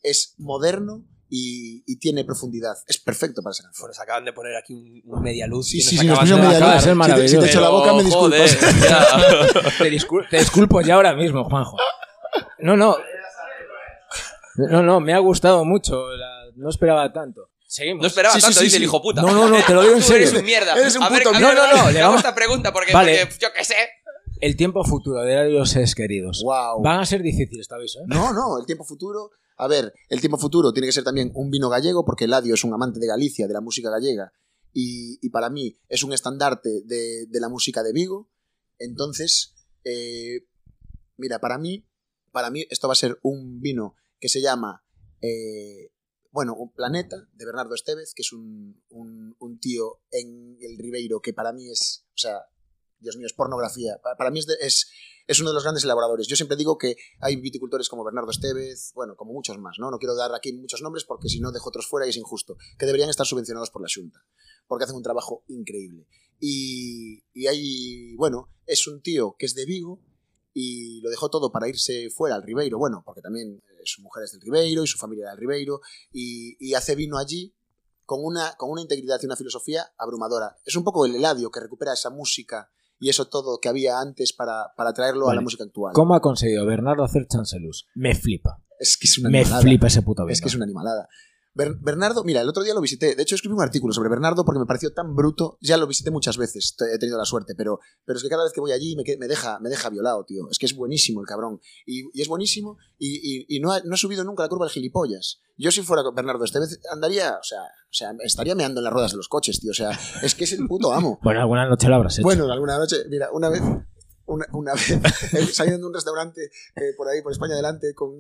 es moderno y, y tiene profundidad. Es perfecto para esa canción. Nos acaban de poner aquí un, un media luz. Sí, sí, nos sí, nos media luz. Si te, si te echo la boca, me joder, disculpas. Te, discul- te disculpo ya ahora mismo, Juanjo. No, no. No, no, me ha gustado mucho. la- No esperaba tanto. Seguimos. No esperaba Sí, tanto, sí, dice sí. el hijo puta. No, no, no, te lo digo en serio. eres un mierda. Eres un a ver, puto a mierda. ver, No, no, no, te le hago vamos- esta pregunta porque, Vale. porque yo qué sé. El tiempo futuro de los seres queridos. Wow. Van a ser difíciles, te aviso, ¿eh? No, no, el tiempo futuro. A ver, el tiempo futuro tiene que ser también un vino gallego, porque Eladio es un amante de Galicia, de la música gallega, y, y para mí es un estandarte de, de la música de Vigo. Entonces, eh, mira, para mí, para mí esto va a ser un vino que se llama, eh, bueno, un Planeta, de Bernardo Estevez, que es un, un- un tío en el Ribeiro que para mí es, o sea, Dios mío, es pornografía. Pa- Para mí es, de- es, es uno de los grandes elaboradores. Yo siempre digo que hay viticultores como Bernardo Estevez, bueno, como muchos más, ¿no? No quiero dar aquí muchos nombres porque si no dejo otros fuera y es injusto, que deberían estar subvencionados por la Junta, porque hacen un trabajo increíble. Y, y hay, bueno, es un tío que es de Vigo y lo dejó todo para irse fuera al Ribeiro, bueno, porque también eh, su mujer es del Ribeiro y su familia del Ribeiro, y, y hace vino allí con una, con una integridad y una filosofía abrumadora. Es un poco el Eladio que recupera esa música y eso todo que había antes para, para traerlo a la música actual. ¿Cómo ha conseguido Bernardo hacer Chancelus? Me flipa. Es que es una Me animalada. flipa ese puto vino. Es que es una animalada. Ber- Bernardo, mira, el otro día lo visité. De hecho, escribí un artículo sobre Bernardo porque me pareció tan bruto. Ya lo visité muchas veces, he tenido la suerte, pero, pero es que cada vez que voy allí me, deja, me deja violado, tío. Es que es buenísimo el cabrón. Y, y es buenísimo y, y- y no, ha, no ha subido nunca la curva del gilipollas. Yo, si fuera Bernardo este vez andaría, o sea, o sea, estaría meando en las ruedas de los coches, tío. O sea, es que es el puto amo. Bueno, alguna noche lo habrás hecho. Bueno, alguna noche, mira, una vez, una, una vez, saliendo de un restaurante eh, por ahí, por España adelante, con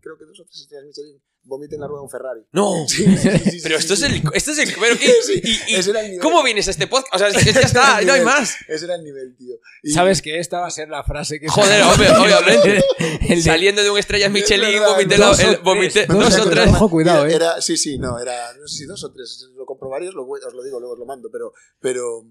creo que dos o tres estrellas Michelin, vomité en la rueda de un Ferrari. No. Sí, sí, Pero sí, esto sí. es el. Esto es el. Pero ¿qué? Sí, y- y- ese era el nivel. ¿Cómo vienes a este podcast? O sea, es que ya está, no hay más. Ese era el nivel, tío. Y- ¿Sabes que esta va a ser la frase que... Joder, hombre, obviamente. El de- Saliendo de un estrellas Michelin, verdad, vomité dos la- el- vomité- tres, dos dos o tres. Ojo, cuidado, era, eh. era- sí, sí, no, era, no sé si dos o tres, lo comprobaréis, os lo, os lo digo, luego os lo mando, pero, pero,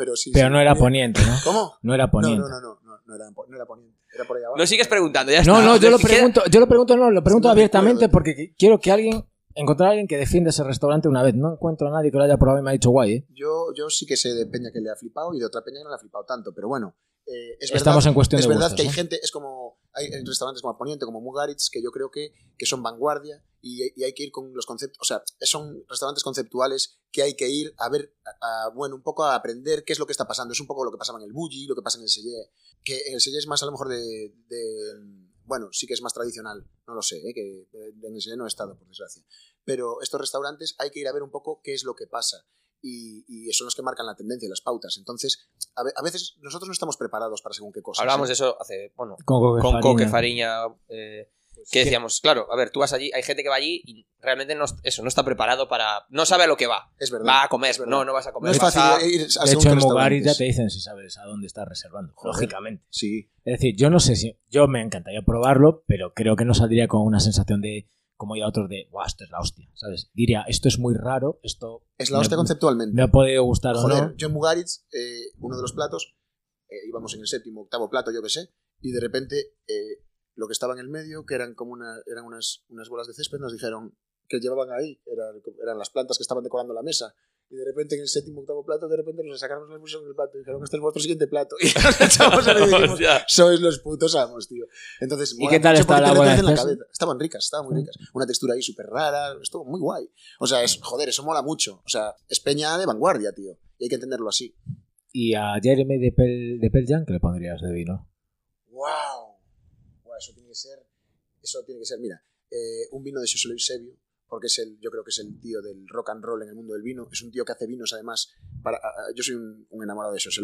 pero sí. Pero sí. no era poniente, ¿no? ¿Cómo? No era poniente. no, no, no, no, no era, no era poniente, era por ahí abajo. No sigues preguntando, ya está. No, no, yo lo pregunto, yo lo pregunto, no, lo pregunto No abiertamente recuerdo. porque qu- quiero que alguien, encontrar a alguien que defienda ese restaurante una vez. No encuentro a nadie que lo haya probado y me ha dicho guay, ¿eh? Yo, yo sí que sé de peña que le ha flipado y de otra peña que no le ha flipado tanto, pero bueno, eh, es Estamos verdad, en cuestión es de verdad gustos, que hay gente, es como, hay restaurantes como Poniente, como Mugaritz, que yo creo que, que son vanguardia y, y hay que ir con los conceptos, o sea, son restaurantes conceptuales que hay que ir a ver, a- a, bueno, un poco a aprender qué es lo que está pasando. Es un poco lo que pasaba en el Bulli, lo que pasa en el Sellé, que en el Sellé es más a lo mejor de, de- bueno, sí que es más tradicional, no lo sé, ¿eh? que en el Sellé no he estado, por desgracia. Pero estos restaurantes hay que ir a ver un poco qué es lo que pasa y, y son los que marcan la tendencia y las pautas. Entonces, a, ve- a veces nosotros no estamos preparados para según qué cosas. Hablábamos de ¿eh? eso hace. Bueno, Con Coque con Coque Fariña. Fariña. eh, que decíamos, claro, a ver, tú vas allí, hay gente que va allí y realmente no, eso, no está preparado para. No sabe a lo que va. Es verdad. Va a comer, es verdad. no, no vas a comer. No es vas fácil a- ir a De hecho, qué en Mugaritz ya te dicen si sabes a dónde estás reservando, Joder. lógicamente. Sí. Es decir, yo no sé si. Yo me encantaría probarlo, pero creo que no saldría con una sensación de. Como ya otros de. ¡Guau, esto es la hostia! ¿Sabes? Diría, esto es muy raro, esto. Es la me- hostia conceptualmente. Me ha podido gustar o Joder, no. yo en Mugaritz, eh, uno de los platos, eh, íbamos en el séptimo, octavo plato, yo que sé, y de repente eh, lo que estaba en el medio, que eran como una, eran unas, unas bolas de césped, nos dijeron, que llevaban ahí, eran, eran las plantas que estaban decorando la mesa. Y de repente en el séptimo octavo plato, de repente nos sacaron las pusieron en el plato y dijeron, este es vuestro siguiente plato. Y nos echamos a dijimos, sois los putos amos, tío. Entonces, ¿Y mola qué tal porque la te buena retuercen la especie? cabeza. Estaban ricas, estaban muy ricas. Una textura ahí súper rara, estuvo muy guay. O sea, es, joder, eso mola mucho. O sea, es peña de vanguardia, tío. Y hay que entenderlo así. Y a Jeremy de Pel, de Pel Jam, ¿qué le pondrías de vino? ¡Wow! Guau, eso tiene que ser, eso tiene que ser, mira, eh, un vino de José Luis porque es el, yo creo que es el tío del rock and roll en el mundo del vino. Es un tío que hace vinos, además. Para, yo soy un, un enamorado de José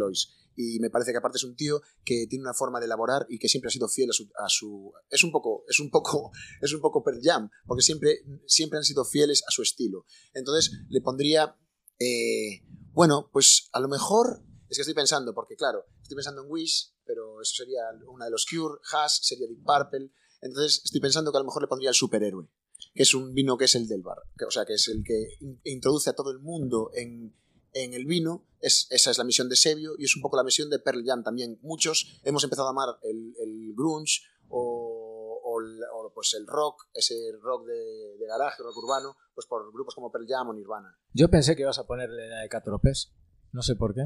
y me parece que aparte es un tío que tiene una forma de elaborar y que siempre ha sido fiel a su, a su- es un poco, es un poco, es un poco Pearl Jam, porque siempre, siempre han sido fieles a su estilo. Entonces le pondría, eh, bueno, pues a lo mejor es que estoy pensando, porque claro, estoy pensando en Wish, pero eso sería una de los Cure, Hash, sería Deep Purple. Entonces estoy pensando que a lo mejor le pondría el superhéroe, que es un vino que es el del bar, que- o sea, que es el que in- introduce a todo el mundo en, en el vino. Es, esa es la misión de Sebio y es un poco la misión de Pearl Jam también. Muchos hemos empezado a amar el, el grunge o, o el, o, pues el rock, ese rock de, de garaje, rock urbano, pues por grupos como Pearl Jam o Nirvana. Yo pensé que ibas a ponerle la de Catropes. No sé por qué.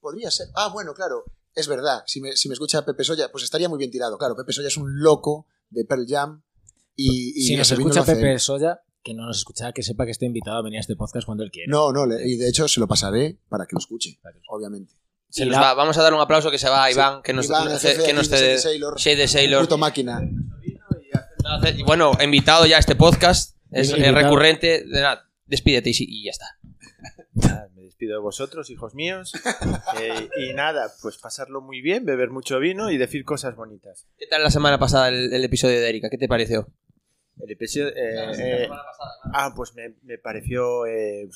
Podría ser. Ah, bueno, claro. Es verdad. Si me, si me escucha Pepe Soya, pues estaría muy bien tirado. Claro, Pepe Soya es un loco de Pearl Jam. Y, y si nos escucha Pepe. Soya, que no nos escucha, que sepa que está invitado a venir a este podcast cuando él quiera. No, no, le- y de hecho se lo pasaré para que lo escuche, obviamente. Se Y nos la- va- vamos a dar un aplauso que se va a Iván, que nos, Iván, jefe que nos de te- Sailor, Shade Sailor. puto máquina. Y bueno, invitado ya a este podcast. Es recurrente. De nada, despídete y ya está. Despido de vosotros, hijos míos. Eh, y nada, pues pasarlo muy bien, beber mucho vino y decir cosas bonitas. ¿Qué tal la semana pasada el, el episodio de Erika? ¿Qué te pareció? El episodio. eh, eh, ah, pues me, me pareció eh,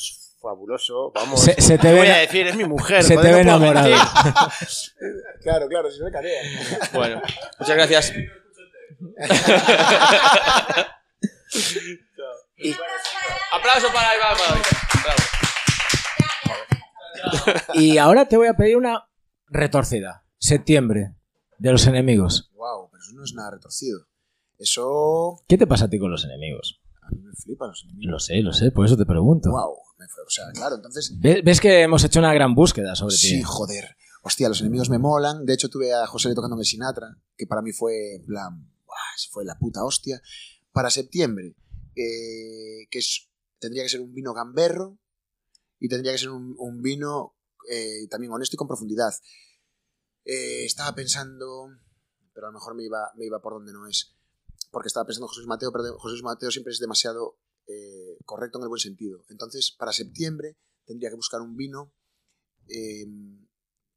fabuloso. Vamos. Se- se te ¿qué ve- voy a decir, es mi mujer. se joder, te ve no enamorado. Claro, claro, si me carea. Bueno, muchas gracias. Aplauso para Iván. Bravo. Y ahora te voy a pedir una retorcida. Septiembre, de los enemigos. Wow, pero eso no es nada retorcido. Eso ¿Qué te pasa a ti con los enemigos? a mí me flipa los enemigos. Lo sé, lo sé, por eso te pregunto. Wow, me fue- o sea, claro, entonces Ve- ¿Ves que hemos hecho una gran búsqueda sobre ti? Sí, joder. Hostia, los enemigos me molan. De hecho, tuve a José el Sinatra, que para mí fue ¡buah! fue la puta hostia. Para septiembre, eh, que es, tendría que ser un vino gamberro y tendría que ser un, vino eh, también honesto y con profundidad. Eh, estaba pensando, pero a lo mejor me iba, me iba por donde no es, porque estaba pensando en José Luis Mateo, pero José Mateo siempre es demasiado eh, correcto en el buen sentido. Entonces, para septiembre tendría que buscar un vino eh,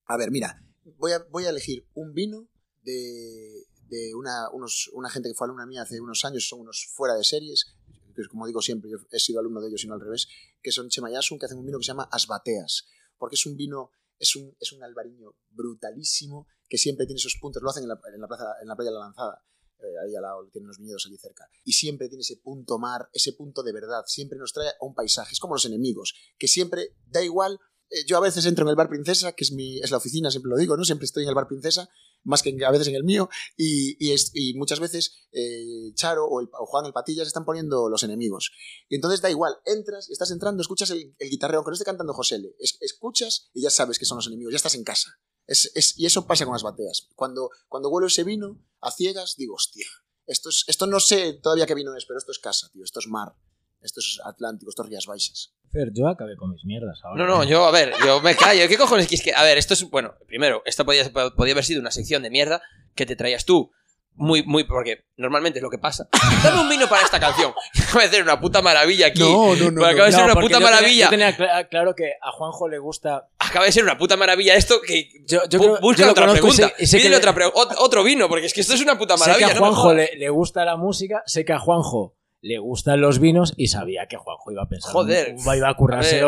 a ver, mira, voy a, voy a elegir un vino de, de una, unos, una gente que fue alumna mía hace unos años, son unos fuera de series, que como digo siempre, yo he sido alumno de ellos y no al revés, que son Chemayasun, que hacen un vino que se llama Asbateas, porque es un vino, es un, es un albariño brutalísimo, que siempre tiene esos puntos, lo hacen en la, en la, en la playa de la Lanzada, eh, ahí al lado, tienen unos viñedos allí cerca, y siempre tiene ese punto mar, ese punto de verdad, siempre nos trae a un paisaje, es como los enemigos, que siempre da igual yo a veces entro en el bar Princesa, que es, mi, es la oficina, siempre lo digo, ¿no? Siempre estoy en el bar Princesa, más que a veces en el mío, y, y, es- y muchas veces eh, Charo o, el- o Juan el Patillas están poniendo los enemigos. Y entonces da igual, entras, estás entrando, escuchas el, el guitarreo, aunque no esté cantando José L, es- escuchas y ya sabes que son los enemigos, ya estás en casa. Es, es- y eso pasa con las bateas. Cuando, cuando huelo ese vino a ciegas, digo, hostia, esto, es, esto no sé todavía qué vino es, pero esto es casa, tío, esto es mar, esto es Atlántico, esto es Rías Baixas. Fer, yo acabé con mis mierdas ahora. No, no, yo, a ver, yo me callo. ¿Qué cojones? Que es que, a ver, esto es, bueno, primero, esto podía, podía haber sido una sección de mierda que te traías tú. Muy, muy, porque normalmente es lo que pasa. Dame un vino para esta canción. Va a ser una puta maravilla aquí. No, no, no, Acaba de no. ser una puta yo tenía- maravilla. yo tenía cla- claro que a Juanjo le gusta. Acaba de ser una puta maravilla esto que. Yo, yo creo- busca yo otra sé- pregunta. sé que Pídele le- otra pre- ot- otro vino, porque es que esto es una puta Sé que maravilla. a Juanjo le, le gusta la música, sé que a Juanjo le gustan los vinos y sabía que Juanjo iba a pensar. Joder. Iba iba a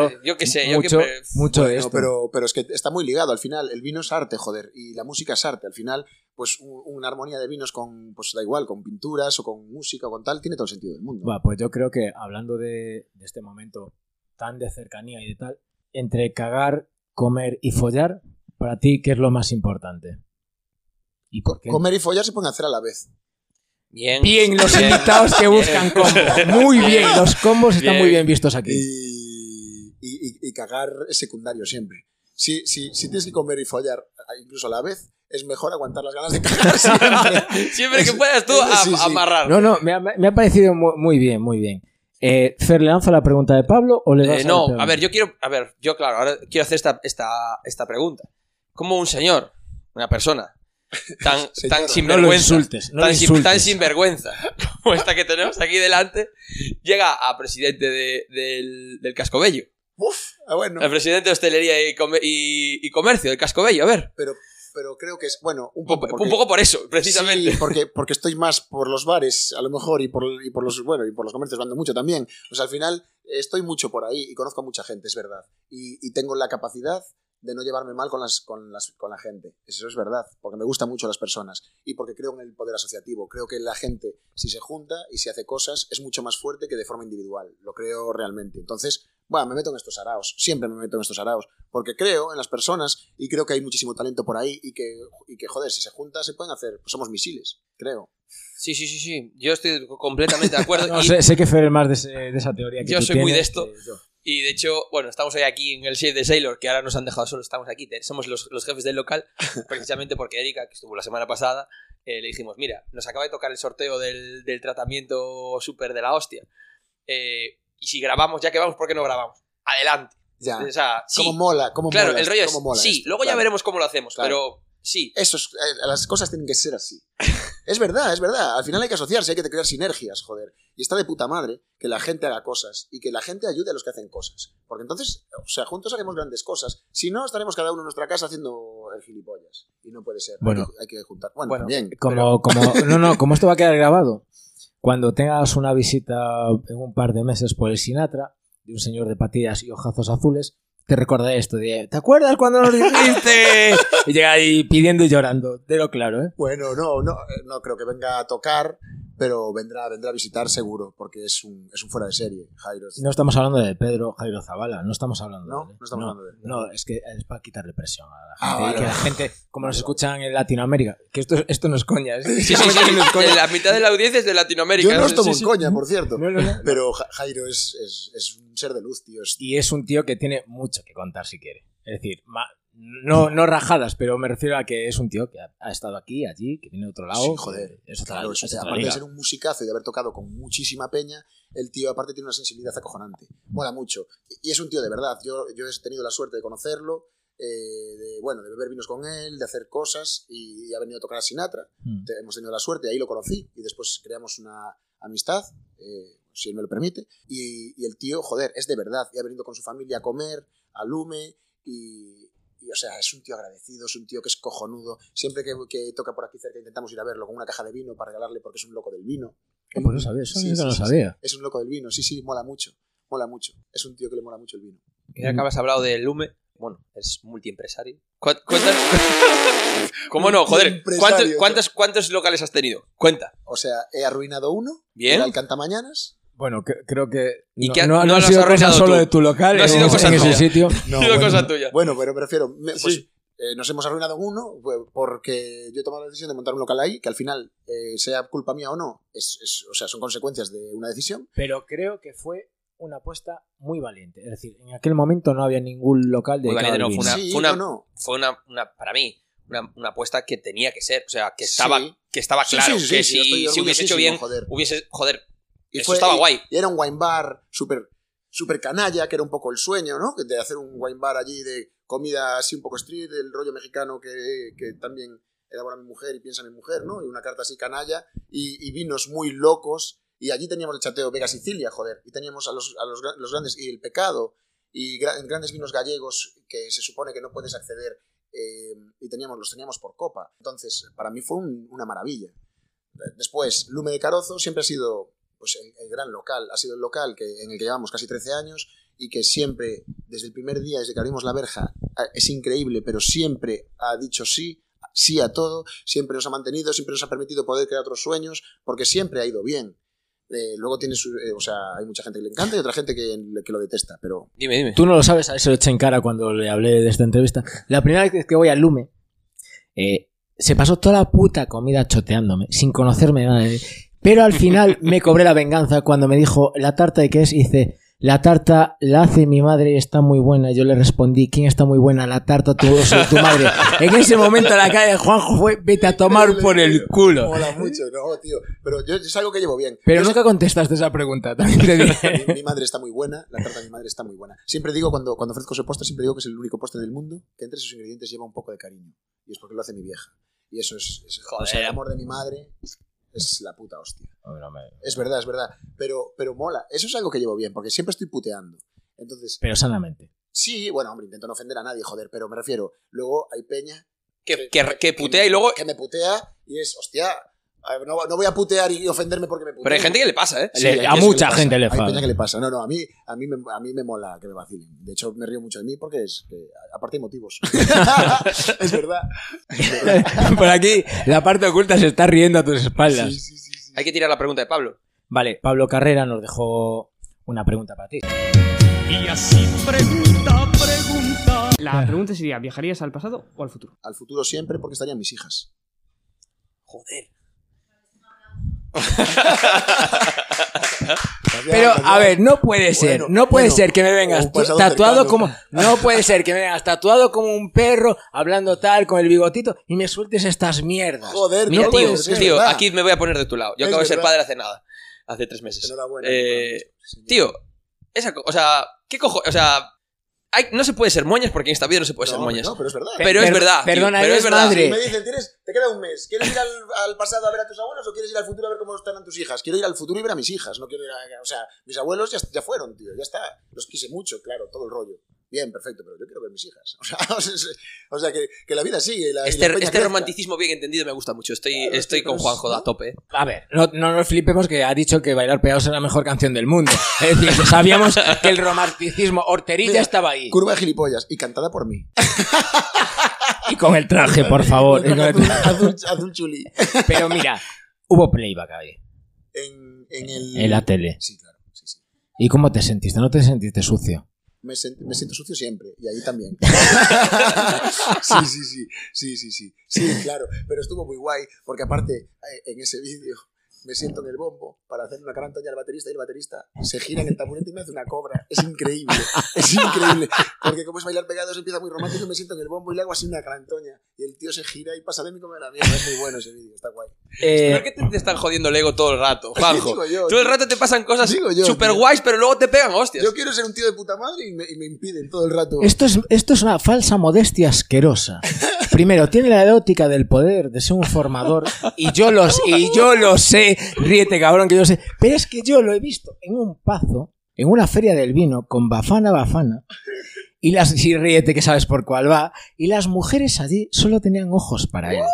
ver, yo qué sé, yo mucho, que. mucho de esto. pero, pero es que está muy ligado al final. El vino es arte, joder, y la música es arte. Al final, pues un- una armonía de vinos con, pues da igual, con pinturas o con música o con tal, tiene todo el sentido del mundo. Va, pues yo creo que hablando de, de este momento tan de cercanía y de tal, entre cagar, comer y follar, para ti, ¿qué es lo más importante? ¿Y por qué? Comer y follar se pueden hacer a la vez. Bien. Bien, los bien. invitados que buscan combo. Muy bien, los combos están Bien. muy bien vistos aquí. Y, y, y- y cagar es secundario siempre. Si, si, si tienes que comer y follar incluso a la vez, es mejor aguantar las ganas de cagar siempre. Siempre que puedas tú a- Sí, sí. amarrar. No, no, me ha, me ha parecido muy, muy bien, muy bien. Eh, Fer, ¿le lanzo la pregunta de Pablo o le das Eh, la no, pregunta? a ver, yo quiero. A ver, yo, claro, ahora quiero hacer esta, esta, esta pregunta. ¿Cómo un señor, una persona, tan, tan no sinvergüenza, insultes, no tan, sin- tan sinvergüenza como esta que tenemos aquí delante, llega a presidente de- del, del Cascobello? Uf, ah, bueno. El presidente de hostelería y, come- y- y comercio del Cascobello, a ver. Pero, pero creo que es, bueno, un poco. porque- un poco por eso, precisamente. Sí, porque, porque estoy más por los bares, a lo mejor, y por, y por los bueno y por los comercios vando mucho también. O sea, al final estoy mucho por ahí y conozco a mucha gente, es verdad. Y, y tengo la capacidad de no llevarme mal con, las, con, las, con la gente. Eso es verdad, porque me gustan mucho las personas y porque creo en el poder asociativo. Creo que la gente, si se junta y si hace cosas, es mucho más fuerte que de forma individual. Lo creo realmente. Entonces, bueno, me meto en estos araos. Siempre me meto en estos araos. Porque creo en las personas y creo que hay muchísimo talento por ahí y que, y que joder, si se junta se pueden hacer. Pues somos misiles, creo. Sí, sí, sí, sí. Yo estoy completamente de acuerdo. No, y, sé, sé que Fer es más de, ese- de esa teoría que Yo tú soy muy de esto. que yo. Y de hecho, bueno, estamos hoy aquí en el Shade de Sailor, que ahora nos han dejado solos, estamos aquí. Somos los, los jefes del local, precisamente porque Erika, que estuvo la semana pasada, eh, le dijimos, mira, nos acaba de tocar el sorteo del, del tratamiento súper de la hostia. Eh, y si grabamos, ya que vamos, ¿por qué no grabamos? Adelante. Ya. O sea, sí. ¿Cómo mola? ¿Cómo claro, mola el rollo es, ¿Cómo mola sí, esto? luego ya Claro. veremos cómo lo hacemos, Claro. pero sí. Eso es- eh, las cosas tienen que ser así. Es verdad, es verdad. Al final hay que asociarse, hay que crear sinergias, joder. Y está de puta madre que la gente haga cosas y que la gente ayude a los que hacen cosas. Porque entonces, o sea, juntos haremos grandes cosas. Si no, estaremos cada uno en nuestra casa haciendo el gilipollas. Y no puede ser. Hay Bueno. que- hay, que, juntar. Bueno, Bueno, también. Como, como, no, no, como esto va a quedar grabado, cuando tengas una visita en un par de meses por el Sinatra, de un señor de patillas y ojazos azules, te recordaré esto de, ¿te acuerdas cuando nos dijiste? Y llega ahí pidiendo y llorando, de lo claro, ¿eh? Bueno, no, no, eh, no creo que venga a tocar, pero vendrá, vendrá a visitar seguro, porque es un, es un fuera de serie, Jairo. No estamos hablando de Pedro Jairo Zavala, no estamos hablando No, de él, ¿eh? no estamos hablando de él. No, es que es para quitarle presión a la gente. Ah, vale, que la gente, como nos escuchan en Latinoamérica, que esto, esto no es coña. ¿eh? Sí, sí, sí. La mitad de la audiencia es de Latinoamérica. Yo no os Sí, tomo sí. en coña, por cierto. No, no, no. Pero Ja- Jairo es, es, es un ser de luz, tío. Es- Y es un tío que tiene mucho que contar si quiere. Es decir, no, no rajadas, pero me refiero a que es un tío que ha, ha estado aquí, allí, que viene de otro lado. Sí, joder. Es otra, Claro, es es- otra aparte liga. de ser un musicazo y de haber tocado con muchísima peña, el tío aparte tiene una sensibilidad acojonante. Mola mucho. Y es un tío de verdad. Yo, yo he tenido la suerte de conocerlo, eh, de, bueno, de beber vinos con él, de hacer cosas y, ha venido a tocar a Sinatra. Mm. Te- hemos tenido la suerte, ahí lo conocí y después creamos una amistad, eh, si él me lo permite. Y, y el tío, joder, es de verdad. Y ha venido con su familia a comer, a Lume y, y, o sea, es un tío agradecido, es un tío que es cojonudo. Siempre que, que toca por aquí cerca intentamos ir a verlo con una caja de vino para regalarle porque es un loco del vino. Oh, pues no sabía, eso Sí, sí que sí, no sí, sabía. Es un loco del vino, sí, sí, mola mucho. Mola mucho. Es un tío que le mola mucho el vino. Ya que has hablado de Lume, bueno, es multiempresario. ¿Cu- ¿Cuántas? ¿Cómo no? Joder, ¿cuántos, cuántos, cuántos locales has tenido? Cuenta. O sea, he arruinado uno. Bien. El Cantamañanas. Bueno, que- creo que ¿Y no, qué- no, no no lo ha has sido cosa solo tú? de tu local No ha en, sido ese- cosa en ese sitio. No, Ha sido bueno, cosa tuya. Bueno, pero me refiero, me- pues, Sí. eh, nos hemos arruinado uno pues, porque yo he tomado la decisión de montar un local ahí, que al final, eh, sea culpa mía o no, es, es- o sea, son consecuencias de una decisión. Pero creo que fue una apuesta muy valiente. Es decir, en aquel momento no había ningún local de Muy valiente, no, fue una- sí, fue una- no. Fue una, una para mí, una, una apuesta que tenía que ser. O sea, que estaba, Sí. que estaba claro. sí, sí, que sí, si, si hubiese hecho bien, joder. hubiese. Joder, Y eso estaba y- guay. Y era un wine bar súper super canalla, que era un poco el sueño, ¿no? De hacer un wine bar allí de comida así un poco street, el rollo mexicano que, que también elabora mi mujer y piensa mi mujer, ¿no? Y una carta así canalla y, y vinos muy locos. Y allí teníamos el chateo Vega Sicilia, joder. Y teníamos a los, a los, los grandes y el pecado y gra- grandes vinos gallegos que se supone que no puedes acceder eh, y teníamos, los teníamos por copa. Entonces, para mí fue un- una maravilla. Después, Lume de Carozo siempre ha sido pues, el, el gran local, ha sido el local que, en el que llevamos casi 13 años y que siempre, desde el primer día, desde que abrimos la verja, es increíble, pero siempre ha dicho sí, sí a todo, siempre nos ha mantenido, siempre nos ha permitido poder crear otros sueños, porque siempre ha ido bien. Eh, luego tiene su, eh, o sea, hay mucha gente que le encanta y otra gente que, que lo detesta, pero Dime, dime. Tú no lo sabes, a eso lo eché en cara cuando le hablé de esta entrevista. La primera vez que voy al Lume, eh, se pasó toda la puta comida choteándome, sin conocerme nada. Pero al final me cobré la venganza cuando me dijo la tarta de qué es y dice, la tarta la hace mi madre y está muy buena. Yo le respondí, ¿quién está muy buena? La tarta tu, madre. En ese momento la cara de Juanjo fue, vete a tomar por el culo. Mola mucho, no, tío. Pero yo es algo que llevo bien. Pero Yo nunca contestaste esa pregunta, también te dije. mi, mi madre está muy buena, la tarta de mi madre está muy buena. Siempre digo, cuando, cuando ofrezco ese postre, siempre digo que es el único postre del mundo que entre sus ingredientes lleva un poco de cariño. Y es porque lo hace mi vieja. Y eso es, es- o sea, el amor de mi madre es la puta hostia. Es verdad, es verdad. Pero, pero mola. Eso es algo que llevo bien, porque siempre estoy puteando. Entonces, Pero sanamente. sí, bueno, hombre, intento no ofender a nadie, joder, pero me refiero, luego hay peña Que, que, que putea y luego... que me putea y es, hostia, ver, no, no voy a putear y ofenderme porque me putea. Pero hay gente que le pasa, ¿eh? A mucha pasa, gente le Hay pasa. peña que le pasa. No, no, a mí, a mí, me, a mí me mola que me vacilen. De hecho, me río mucho de mí porque es que, aparte hay motivos. es verdad. Es verdad. Por aquí, la parte oculta se está riendo a tus espaldas. Sí, sí, sí, sí. Hay que tirar la pregunta de Pablo. Vale, Pablo Carrera nos dejó una pregunta para ti. Y así pregunta, pregunta. La pregunta sería, ¿viajarías al pasado o al futuro? Al futuro siempre porque estarían mis hijas. Joder. Pero, a ver, no puede ser, Bueno, no puede bueno, ser que me vengas tatuado cercano. como. No puede ser que me vengas tatuado como un perro, hablando tal, con el bigotito, y me sueltes estas mierdas. Joder, Mira, no tío, puede ser, tío, ¿verdad? aquí me voy a poner de tu lado. Yo Es acabo de ser verdad. padre hace nada. Hace tres meses. Enhorabuena. Eh, tío, esa o sea, ¿qué cojo? O sea, hay- no se puede ser moñas porque en esta vida no se puede ser No, moñas. no, pero es verdad. Pero es verdad. tío, perdona, pero es verdad. madre. Y me dicen, ¿tienes, te queda un mes. ¿Quieres ir al, al pasado a ver a tus abuelos o quieres ir al futuro a ver cómo están tus hijas? Quiero ir al futuro y ver a mis hijas. No quiero ir a, o sea, mis abuelos ya, ya fueron, tío. Ya está. Los quise mucho, claro, todo el rollo. Bien, perfecto, pero yo quiero ver mis hijas. O sea, o sea que, que la vida sigue. la- Este, la este romanticismo bien entendido me gusta mucho. Estoy, Claro, estoy con Juanjo es- a tope. A ver, no, no nos flipemos que ha dicho que Bailar Pegados es la mejor canción del mundo. Es decir, que sabíamos que el romanticismo horterilla Mira, estaba ahí. Curva de gilipollas y cantada por mí. Y con el traje, por favor. azul, traje. azul, azul chuli. Pero mira, hubo playback ahí, En, en el... en la tele. Sí, claro. Sí, sí. ¿Y cómo te sentiste? ¿No te sentiste sucio? Me, me siento sucio siempre, y ahí también. sí, sí, sí, sí, sí, sí, sí, claro, pero estuvo muy guay, porque aparte, eh, en ese vídeo, me siento en el bombo para hacer una gran toña al baterista y el baterista se gira en el taburete y me hace una cobra. Es increíble, es increíble, porque como es bailar pegados empieza muy romántico me siento en el bombo y le hago así una gran toña y el tío se gira y pasa de mí como de la mierda. Es muy bueno ese vídeo, está guay. Eh, ¿Por qué te, te están jodiendo el ego todo el rato, Juanjo? Todo el rato te pasan cosas Digo yo, super tío. guays, pero luego te pegan hostias. Yo quiero ser un tío de puta madre y me, y me impiden todo el rato. Esto es, esto es una falsa modestia asquerosa. Primero, tiene la erótica del poder de ser un formador y yo lo, y yo lo sé, ríete cabrón que yo sé, pero es que yo lo he visto en un pazo, en una feria del vino, con Bafana Bafana, y las, sí, ríete que sabes por cuál va, y las mujeres allí solo tenían ojos para él.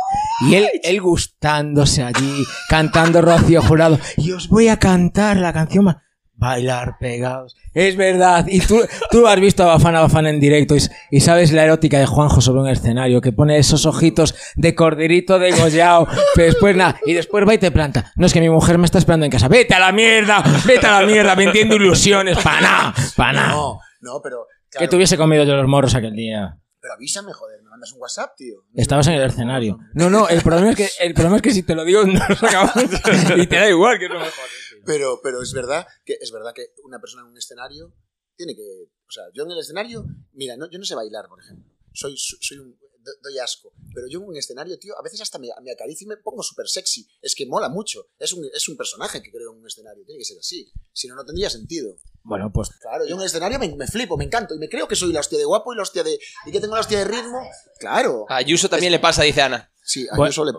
Y él, él gustándose allí, cantando Rocío Jurado, y os voy a cantar la canción más... Bailar pegados. Es verdad. Y tú, tú has visto a Bafana Bafana en directo y, y sabes la erótica de Juanjo sobre un escenario que pone esos ojitos de corderito degollado. Pero después nada. Y después va y te planta. No es que mi mujer me está esperando en casa. Vete a la mierda. Vete a la mierda vendiendo ilusiones. Pa' nada. Pa' nada. No, no, pero... Que te hubiese comido yo los morros aquel día. Pero avísame, joder, me mandas un WhatsApp, tío. Estabas en el escenario. No, no, el problema es que, el problema es que si te lo digo, no lo acabamos. Y te da igual, que es lo mejor. Pero, pero es verdad que es verdad que una persona en un escenario tiene que. O sea, yo en el escenario, mira, no, yo no sé bailar, por ejemplo. Soy, soy un. do- Doy asco. Pero yo en un escenario, tío, a veces hasta me, me acaricio y me pongo súper sexy. Es que mola mucho. Es un, es un personaje que creo en un escenario. Tiene que ser así. Si no, no tendría sentido. Bueno, pues Claro, yo en el escenario me, me flipo, me encanto. Y me creo que soy la hostia de guapo y la hostia de. Y que tengo la hostia de ritmo. Claro. A Ayuso también le pasa, dice Ana. Sí, a bu- Ayuso le-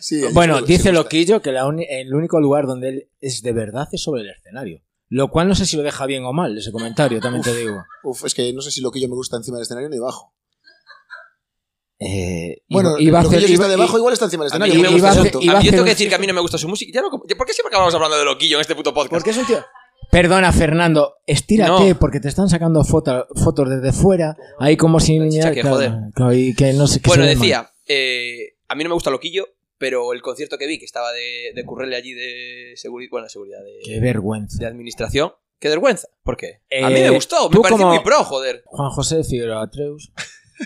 Sí, Bueno, le- dice. Loquillo que la el único lugar donde él es de verdad es sobre el escenario. Lo cual no sé si lo deja bien o mal, ese comentario, también te digo. Uf, es que no sé si lo que yo me gusta encima del escenario ni debajo. Eh, Bueno, iba- iba a que hacer- yo si está iba- debajo igual está encima del escenario. me gusta hacer- iba A yo tengo que decir que a mí no me gusta su música. Ya no- ¿Por qué siempre acabamos hablando de loquillo en este puto podcast? Porque es un tío... Perdona, Fernando, estírate No. porque te están sacando foto- fotos desde fuera, ahí como si... chicha que joder. que no sé qué Bueno, decía, eh, a mí no me gusta Loquillo, pero el concierto que vi, que estaba de, de currele allí de seguridad, bueno, seguridad Qué de, vergüenza. de administración, qué vergüenza. ¿Por qué? a mí Eh, me gustó, me pareció como- muy pro, joder. Juan José Figueroa Atreus.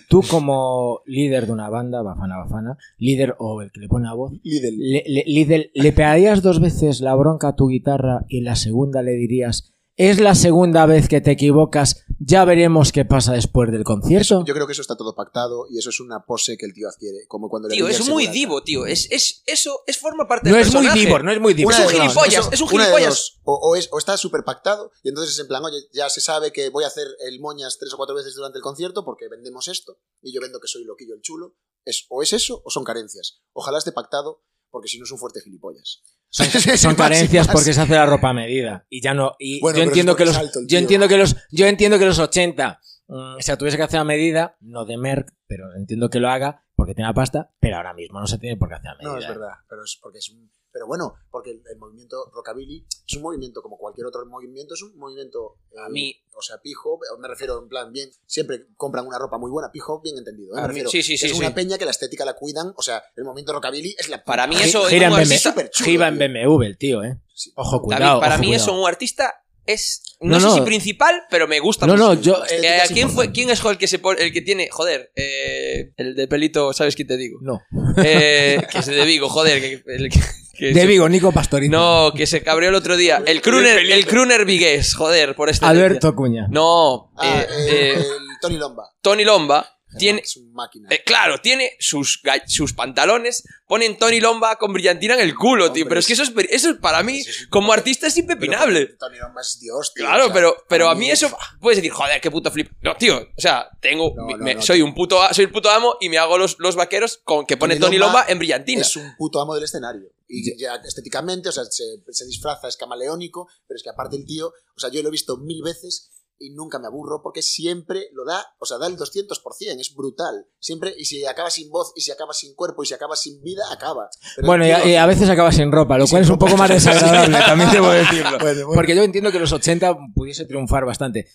Tú como líder de una banda, Bafana Bafana, líder o el que le pone la voz, Lidl. le, le- líder, le pegarías dos veces la bronca a tu guitarra y en la segunda le dirías, es la segunda vez que te equivocas, ya veremos qué pasa después del concierto. Yo creo que eso está todo pactado y eso es una pose que el tío adquiere. Como cuando le Tío, es muy divo, tío. Es, es, eso es forma parte no del es muy divo, no es muy divo. Una Es un de dos, gilipollas, eso- es un gilipollas. o es, o está súper pactado y entonces es en plan, oye, ya se sabe que voy a hacer el moñas tres o cuatro veces durante el concierto porque vendemos esto y yo vendo que soy loquillo el chulo. Es, o es eso o son carencias. Ojalá esté pactado porque si no es un fuerte gilipollas. Son, son carencias porque se hace la ropa a medida. Y ya no y Bueno, yo entiendo que los alto yo entiendo que los yo entiendo que los 80 mm, se tuviese que hacer a medida no de Merck pero entiendo que lo haga porque tiene la pasta pero ahora mismo no se tiene por qué hacer a medida No, es verdad, pero es porque es un. Pero bueno, porque el, el movimiento rockabilly es un movimiento como cualquier otro movimiento, es un movimiento. eh, A mí- O sea, pijo, me refiero en plan bien. Siempre compran una ropa muy buena, pijo, bien entendido. ¿eh? A Me mí- refiero, sí, sí, sí, es una peña que la estética la cuidan. O sea, el movimiento rockabilly es la. Para mí eso- gira en, artista superchulo, gira en. BMW el tío eh ojo David, cuidado para ojo, mí cuidado. eso, un artista es. No, No, sé no. si principal, pero me gusta no mucho. no yo eh, Eh, es ¿quién, fue. ¿Quién es el que se pone, el que tiene, joder, eh, el de pelito, ¿sabes quién te digo? no Eh, que es de Vigo, joder, que, el que- que de Vigo Nico Pastorino No, que se cabreó el otro día. El crooner, el crooner vigués, joder, por este. Alberto Cuña No, Ah, eh, eh, el Tony Lomba. Tony Lomba tiene, Es un máquina. eh, claro, tiene sus, sus pantalones, ponen Tony Lomba con brillantina en el culo, tío. Pero es que eso es, eso es para mí, como artista, es impepinable. Pero Tony Lomba es Dios, tío. Claro, o sea, pero, pero a mí eso puedes decir, joder, qué puto flip. No, tío, o sea, tengo, No, me- no, me- no, soy un puto, soy el puto amo y me hago los, los vaqueros con que pone Tony Tony Lomba Lomba en brillantina. Es un puto amo del escenario. Y ya estéticamente, o sea, se, se disfraza, es camaleónico, pero es que aparte el tío, o sea, yo lo he visto mil veces y nunca me aburro porque siempre lo da, o sea, da el 200%, es brutal. Siempre, y si acaba sin voz, y si acaba sin cuerpo, y si acaba sin vida, acaba. Pero bueno y a, y veces acaba sin ropa lo cual es un ropa. poco más desagradable también debo decirlo Bueno, bueno. porque yo entiendo que los 80 pudiese triunfar bastante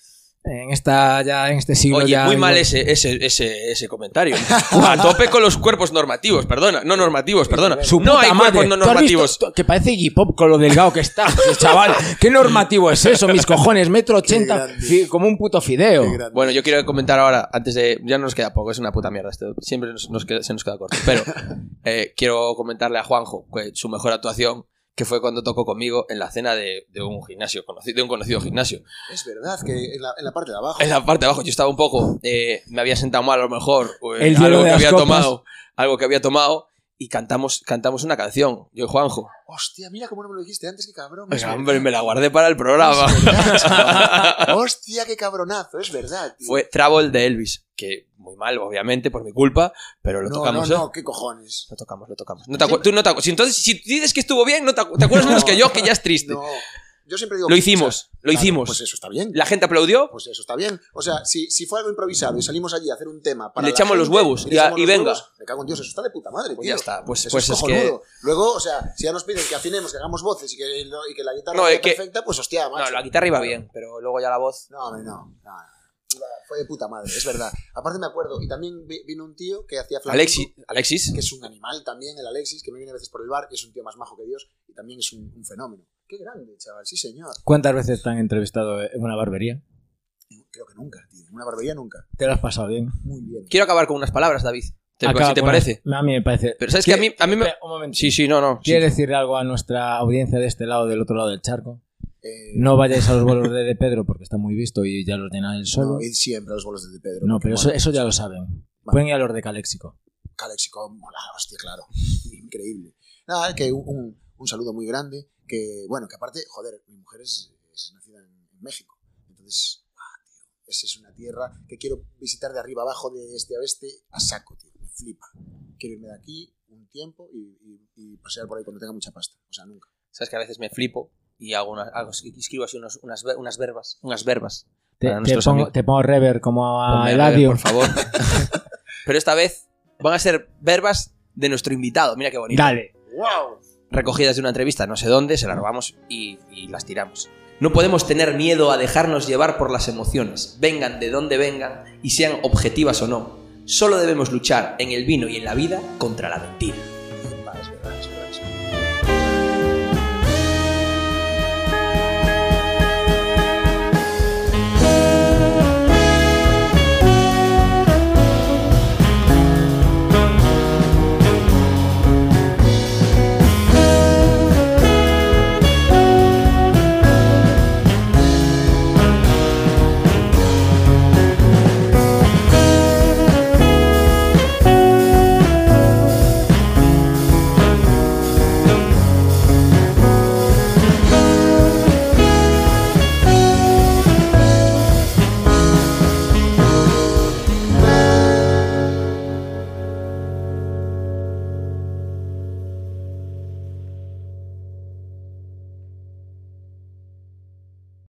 en esta ya en este siglo Oye, ya muy mal ese, ese, ese, ese comentario. A tope con los cuerpos normativos, perdona. No normativos, perdona. Su no hay madre. cuerpos no ¿Tú has normativos. visto que parece Iggy Pop con lo delgado que está, chaval. ¿Qué normativo es eso, mis cojones? Metro ochenta, como un puto fideo. Bueno, yo quiero comentar ahora, antes de. Ya no nos queda poco, es una puta mierda esto. Siempre nos, nos queda- se nos queda corto. Pero eh, quiero comentarle a Juanjo que su mejor actuación, que fue cuando tocó conmigo en la cena de, de un gimnasio, conocido, de un conocido gimnasio. Es verdad que en la, en la parte de abajo. En la parte de abajo yo estaba un poco. eh, me había sentado mal a lo mejor. eh, El algo de que había copas. tomado. Algo que había tomado. Y cantamos, cantamos una canción, yo y Juanjo. Hostia, mira cómo no me lo dijiste antes, qué cabrón. Pues, es hombre, me la guardé para el programa. Verdad. Hostia, qué cabronazo, es verdad. tío. Fue Travel de Elvis, que muy mal, obviamente, por mi culpa, pero lo no, tocamos, no, ¿eh? no, qué cojones. Lo tocamos, lo tocamos. No te acu- tú no te si entonces, si dices que estuvo bien, no te, te acuerdas menos que yo, que ya es triste. No, yo siempre digo. Lo hicimos, lo claro, hicimos. Pues eso está bien. La gente aplaudió. Pues eso está bien. O sea, si, si fue algo improvisado y salimos allí a hacer un tema para Le echamos los huevos y a- y venga. huevos, me cago en Dios, eso está de puta madre, Pues tío. ya está, pues- Eso pues es que-. Luego, o sea, si ya nos piden que afinemos, que hagamos voces y que, y que la guitarra No, es que- perfecta, pues hostia, macho. No, la guitarra iba bien, pero luego ya la voz. No, hombre, no. no, no. Fue de puta madre, es verdad. Aparte me acuerdo, y también vi- vino un tío que hacía flamenco. Alexis, Alexis. que es un animal también, el Alexis, que me viene a veces por el bar, y es un tío más majo que Dios, y también es un, un fenómeno. Qué grande, chaval, sí señor. ¿Cuántas veces te han entrevistado en una barbería? Creo que nunca, tío. En una barbería nunca. Te lo has pasado bien. Muy bien. Quiero acabar con unas palabras, David. ¿Te, Acaba si te con- parece? A mí me parece. Pero sabes que a mí, a mí me... Un momento. Sí, sí, no, no. sí. ¿Quieres decirle algo a nuestra audiencia de este lado, del otro lado del charco? Eh, No vayáis a los bolos de, de Pedro porque está muy visto y ya los llena él solo. no, id siempre a los bolos de Pedro. No, pero eso ya lo saben. Vale. Pueden ir a los de Caléxico. Caléxico, mola, hostia, claro. Increíble. Nada, que un, un- saludo muy grande. Que, bueno, que aparte, joder, mi mujer es, es nacida en, en México. Entonces, ah, tío, esa es una tierra que quiero visitar de arriba abajo, de este a oeste, a saco, tío. Me flipa. Quiero irme de aquí un tiempo y, y- y pasear por ahí cuando tenga mucha pasta. O sea, nunca. Sabes que a veces me flipo y hago, una- hago- escribo así unos- unas, unas verbas. Unas verbas. Te, pongo, te pongo rever como a Ponme Eladio. por favor. Pero esta vez van a ser verbas de nuestro invitado. Mira qué bonito. Dale. ¡Wow! Recogidas de una entrevista, no sé dónde, se las robamos y, las tiramos. No podemos tener miedo a dejarnos llevar por las emociones, vengan de donde vengan y sean objetivas o no. Solo debemos luchar en el vino y en la vida contra la mentira.